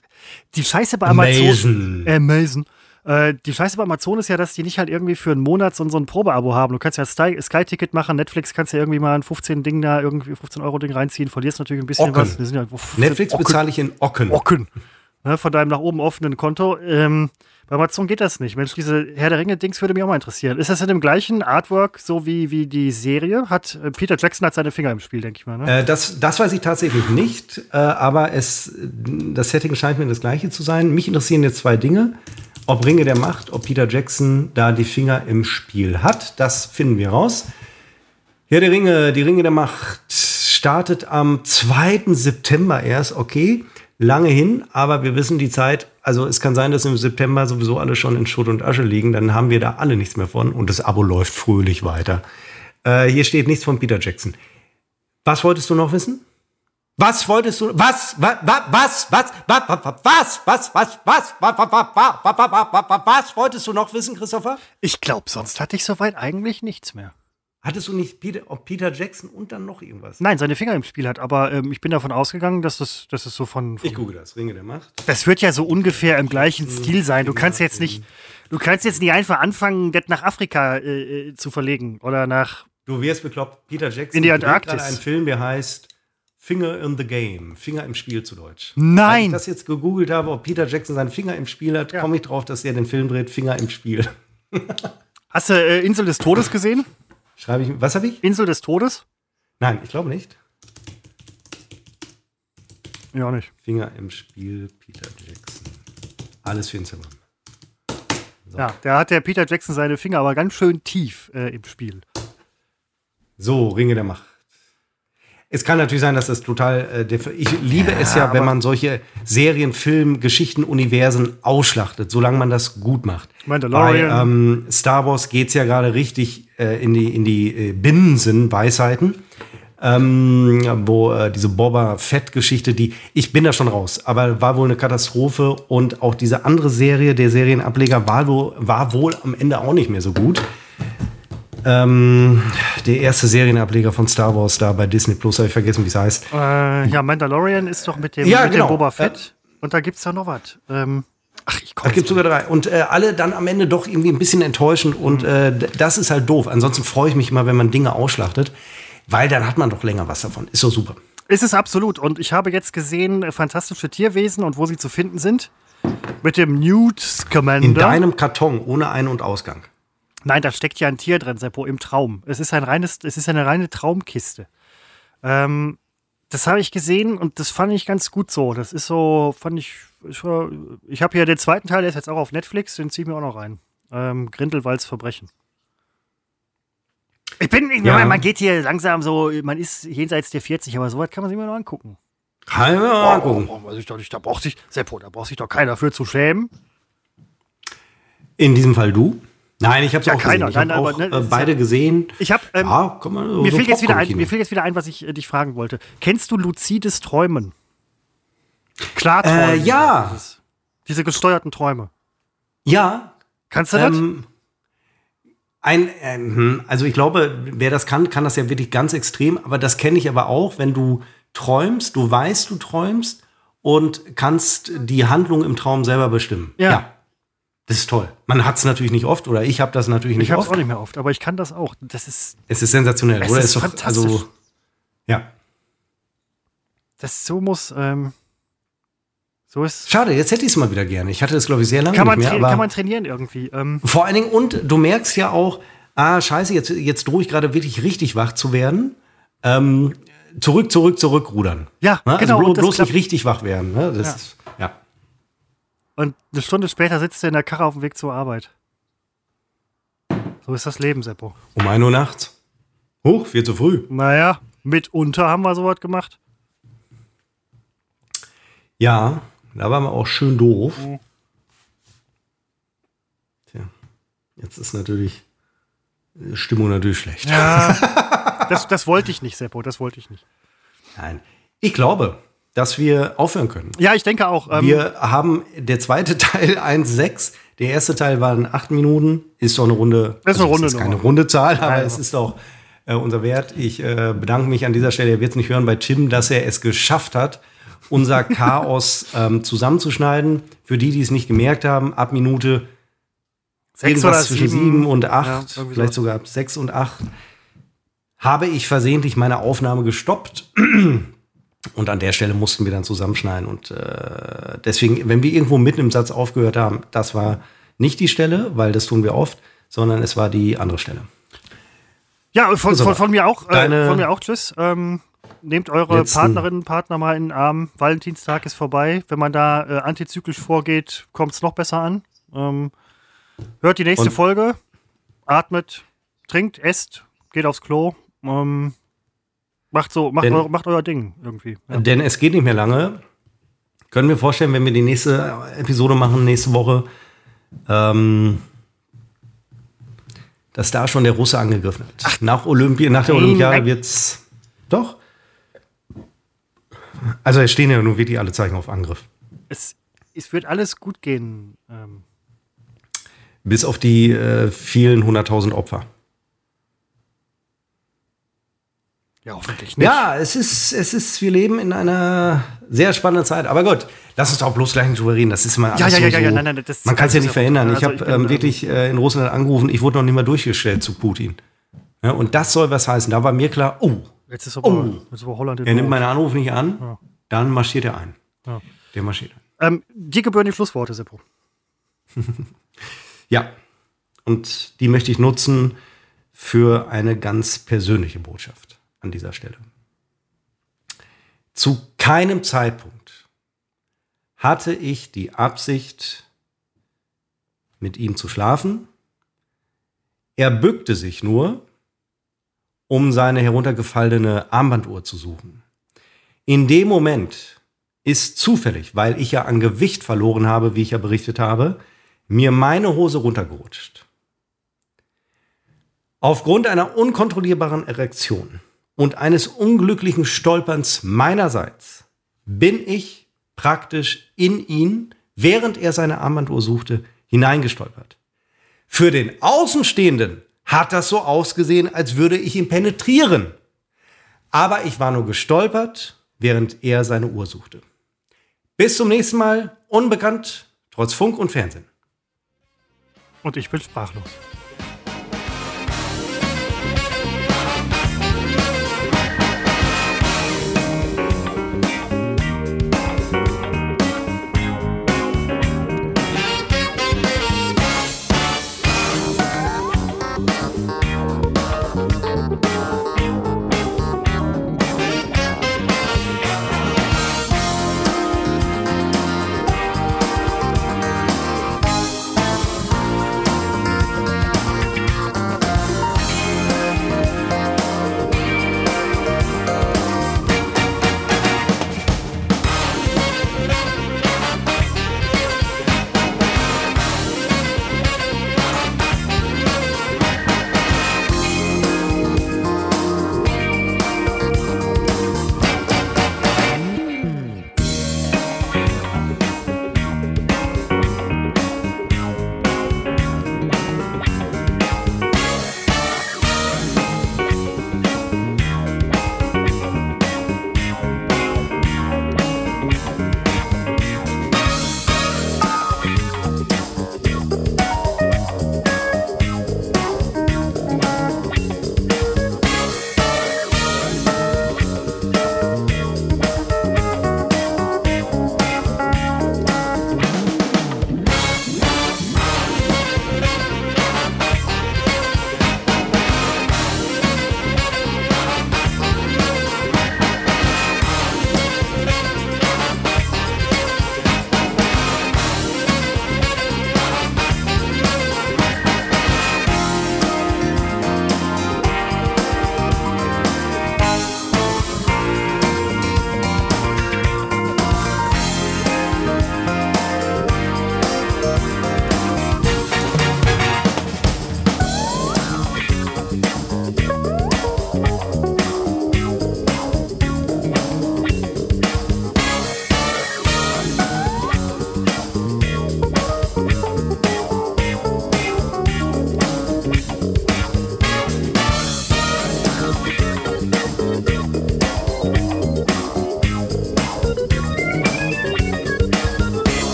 die Scheiße bei Amazon. Amazon. Äh. Äh, die Scheiße bei Amazon ist ja, dass die nicht halt irgendwie für einen Monat so, so ein Probeabo haben. Du kannst ja Sky- Sky-Ticket machen, Netflix kannst ja irgendwie mal ein 15 Ding da, irgendwie 15 Euro Ding reinziehen, verlierst natürlich ein bisschen Ocken. was. Ja, Netflix bezahle ich in Ocken. Ocken. Ne, von deinem nach oben offenen Konto. Ähm, bei Amazon geht das nicht. Mensch, diese Herr der Ringe-Dings würde mich auch mal interessieren. Ist das in dem gleichen Artwork, so wie, wie die Serie? Hat äh, Peter Jackson hat seine Finger im Spiel, denke ich mal. Ne? Äh, das, das weiß ich tatsächlich nicht, äh, aber es, das Setting scheint mir das gleiche zu sein. Mich interessieren jetzt zwei Dinge. Ob Ringe der Macht, ob Peter Jackson da die Finger im Spiel hat, das finden wir raus. Herr der Ringe, die Ringe der Macht startet am 2. September erst, okay, lange hin, aber wir wissen die Zeit, also es kann sein, dass im September sowieso alle schon in Schutt und Asche liegen, dann haben wir da alle nichts mehr von und das Abo läuft fröhlich weiter. Äh, hier steht nichts von Peter Jackson. Was wolltest du noch wissen? Was wolltest du? Was? Was? Was? Was? Was? Was? Was? Was? Was? Was? Was? Was wolltest du noch wissen, Christopher? Ich glaube, sonst hatte ich soweit eigentlich nichts mehr. Hattest du nicht Peter, Peter Jackson und dann noch irgendwas? Nein, seine Finger im Spiel hat, aber ähm, ich bin davon ausgegangen, dass es, dass es so von, von Ich google das, Ringe der Macht. Das wird ja so ungefähr im gleichen Stil sein. Du kannst jetzt nicht, du kannst jetzt nicht einfach anfangen, das nach Afrika äh, zu verlegen oder nach. Du wirst bekloppt, Peter Jackson In die Antarktis. gerade einen Film, der heißt Finger in the Game, Finger im Spiel zu Deutsch. Nein! Als ich das jetzt gegoogelt habe, ob Peter Jackson seinen Finger im Spiel hat, Ja. komme ich drauf, dass er den Film dreht, Finger im Spiel. Hast du äh, Insel des Todes gesehen? Schreibe ich, was habe ich? Insel des Todes? Nein, ich glaube nicht. Ja, nicht. Finger im Spiel, Peter Jackson. Alles für Instagram. Ja, da hat der Peter Jackson seine Finger aber ganz schön tief äh, im Spiel. So, Ringe der Macht. Es kann natürlich sein, dass das total. Äh, ich liebe es ja, wenn man solche Serien, Film, Geschichten, Universen ausschlachtet, solange man das gut macht. Mandalorian. Bei ähm, Star Wars geht es ja gerade richtig äh, in die, in die äh, Binnensinn-Weisheiten. Ähm, wo äh, diese Boba Fett-Geschichte, die, ich bin da schon raus, aber war wohl eine Katastrophe und auch diese andere Serie, der Serienableger, war, wohl- war wohl am Ende auch nicht mehr so gut. Ähm, der erste Serienableger von Star Wars da bei Disney Plus, habe ich vergessen, wie es heißt. Äh, ja, Mandalorian ist doch mit dem, Ja, mit genau. dem Boba Fett. Und da gibt's da noch was. Ähm, ach, ich komme gibt sogar drei. Und äh, alle dann am Ende doch irgendwie ein bisschen enttäuschend. Und äh, d- das ist halt doof. Ansonsten freue ich mich immer, wenn man Dinge ausschlachtet. Weil dann hat man doch länger was davon. Ist so super. Ist es absolut. Und ich habe jetzt gesehen, äh, fantastische Tierwesen und wo sie zu finden sind. Mit dem Newt Scamander. In deinem Karton ohne Ein- und Ausgang. Nein, da steckt ja ein Tier drin, Seppo, im Traum. Es ist ein reines, es ist eine reine Traumkiste. Ähm, das habe ich gesehen und das fand ich ganz gut so. Das ist so, fand ich, ich, habe hier den zweiten Teil, der ist jetzt auch auf Netflix, den ziehe ich mir auch noch rein. Ähm, Grindelwalds Verbrechen. Ich bin, ich Ja. meine, man geht hier langsam so, man ist jenseits der 40, aber sowas kann man sich mal noch angucken. Kann mir mal angucken. Oh, weiß ich doch nicht, da braucht sich, Seppo, da braucht sich doch keiner für zu schämen. In diesem Fall du? Nein, ich habe es Ja, auch keiner. gesehen. Ich Nein, habe aber, auch ne, äh, beide gesehen. Ich habe, ähm, ja, komm mal. mir, so fällt jetzt wieder ein, mir fällt jetzt wieder ein, was ich äh, dich fragen wollte. Kennst du luzides Träumen? Klarträumen. Äh, ja. Dieses- Diese gesteuerten Träume. Ja, Kannst du das? Ähm, ein, ähm, hm, also ich glaube, wer das kann, kann das ja wirklich ganz extrem. Aber das kenne ich aber auch, wenn du träumst, du weißt, du träumst und kannst die Handlung im Traum selber bestimmen. Ja. Das ist toll. Man hat es natürlich nicht oft oder ich habe das natürlich nicht Ich habe es oft. auch nicht mehr oft, aber ich kann das auch. Das ist, Es ist sensationell, Es oder? ist doch- fantastisch. Also, ja. das so muss, ähm, so ist. Schade, jetzt hätte ich es mal wieder gerne. Ich hatte das, glaube ich, sehr lange Kann man, nicht mehr. kann man trainieren irgendwie. Ähm, Vor allen Dingen, und du merkst ja auch, ah, scheiße, jetzt, jetzt drohe ich gerade wirklich richtig wach zu werden. Ähm, zurück, zurück, zurück rudern. ja, Ne? genau. Also blo bloß klappt. nicht richtig wach werden. Ne? Das Ja. Ist, ja. Und eine Stunde später sitzt du in der Karre auf dem Weg zur Arbeit. So ist das Leben, Seppo. Um 1 Uhr nachts. Hoch, viel zu früh. Naja, mitunter haben wir sowas gemacht. Ja, da waren wir auch schön doof. Mhm. Tja, jetzt ist natürlich äh, Stimmung natürlich schlecht. Ja. das, das wollte ich nicht, Seppo, das wollte ich nicht. Nein. Ich glaube, dass wir aufhören können. Ja, ich denke auch. Ähm, Wir haben der zweite Teil 1,6. Der erste Teil waren 8 Minuten. Ist doch eine runde. Das ist eine runde ist keine runde Zahl, aber Nein, es ist doch äh, unser Wert. Ich äh, bedanke mich an dieser Stelle. Er wird es nicht hören bei Tim, dass er es geschafft hat, unser Chaos ähm, zusammenzuschneiden. Für die, die es nicht gemerkt haben, ab Minute sechs oder zwischen sieben. 7 und 8, Ja, vielleicht so. sogar ab 6 und 8, habe ich versehentlich meine Aufnahme gestoppt. Und an der Stelle mussten wir dann zusammenschneiden. Und äh, deswegen, wenn wir irgendwo mitten im Satz aufgehört haben, das war nicht die Stelle, weil das tun wir oft, sondern es war die andere Stelle. Ja, von, von, von mir auch. Äh, von mir auch. Tschüss. Ähm, nehmt eure letzten- Partnerinnen, Partner mal in den Arm. Valentinstag ist vorbei. Wenn man da äh, antizyklisch vorgeht, kommt es noch besser an. Ähm, hört die nächste Und- Folge. Atmet, trinkt, esst, geht aufs Klo. Ähm, macht so, macht, Denn- eu macht euer Ding irgendwie. Ja. Denn es geht nicht mehr lange. Können wir vorstellen, wenn wir die nächste Episode machen, nächste Woche, ähm, dass da schon der Russe angegriffen wird. nach, Olympi nach der Olympiade wird's. Doch. Also es stehen ja nun wirklich alle Zeichen auf Angriff. Es, es wird alles gut gehen. Ähm. Bis auf die äh, vielen hunderttausend Opfer. Ja, hoffentlich nicht. Ja, es ist, es ist, wir leben in einer sehr spannenden Zeit. Aber gut, lass uns auch bloß gleich nicht drüber reden. Das ist immer ja, alles ja, so, ja, ja, ja, nein, nein, das Man kann es ja nicht verhindern. Ich Also habe ich ähm, ähm, wirklich äh, in Russland angerufen, ich wurde noch nicht mal durchgestellt zu Putin. Ja, und das soll was heißen. Da war mir klar, oh, Jetzt ist aber, Oh. jetzt ist aber Holland er nimmt meinen Anruf nicht an, Ja. dann marschiert er ein. Ja. Der marschiert ein. Ähm, dir gebühren die Schlussworte, Seppo. Ja, und die möchte ich nutzen für eine ganz persönliche Botschaft an dieser Stelle. Zu keinem Zeitpunkt hatte ich die Absicht, mit ihm zu schlafen. Er bückte sich nur, um seine heruntergefallene Armbanduhr zu suchen. In dem Moment ist zufällig, weil ich ja an Gewicht verloren habe, wie ich ja berichtet habe, mir meine Hose runtergerutscht. Aufgrund einer unkontrollierbaren Erektion und eines unglücklichen Stolperns meinerseits bin ich praktisch in ihn, während er seine Armbanduhr suchte, hineingestolpert. Für den Außenstehenden hat das so ausgesehen, als würde ich ihn penetrieren. Aber ich war nur gestolpert, während er seine Uhr suchte. Bis zum nächsten Mal, unbekannt, trotz Funk und Fernsehen. Und ich bin sprachlos.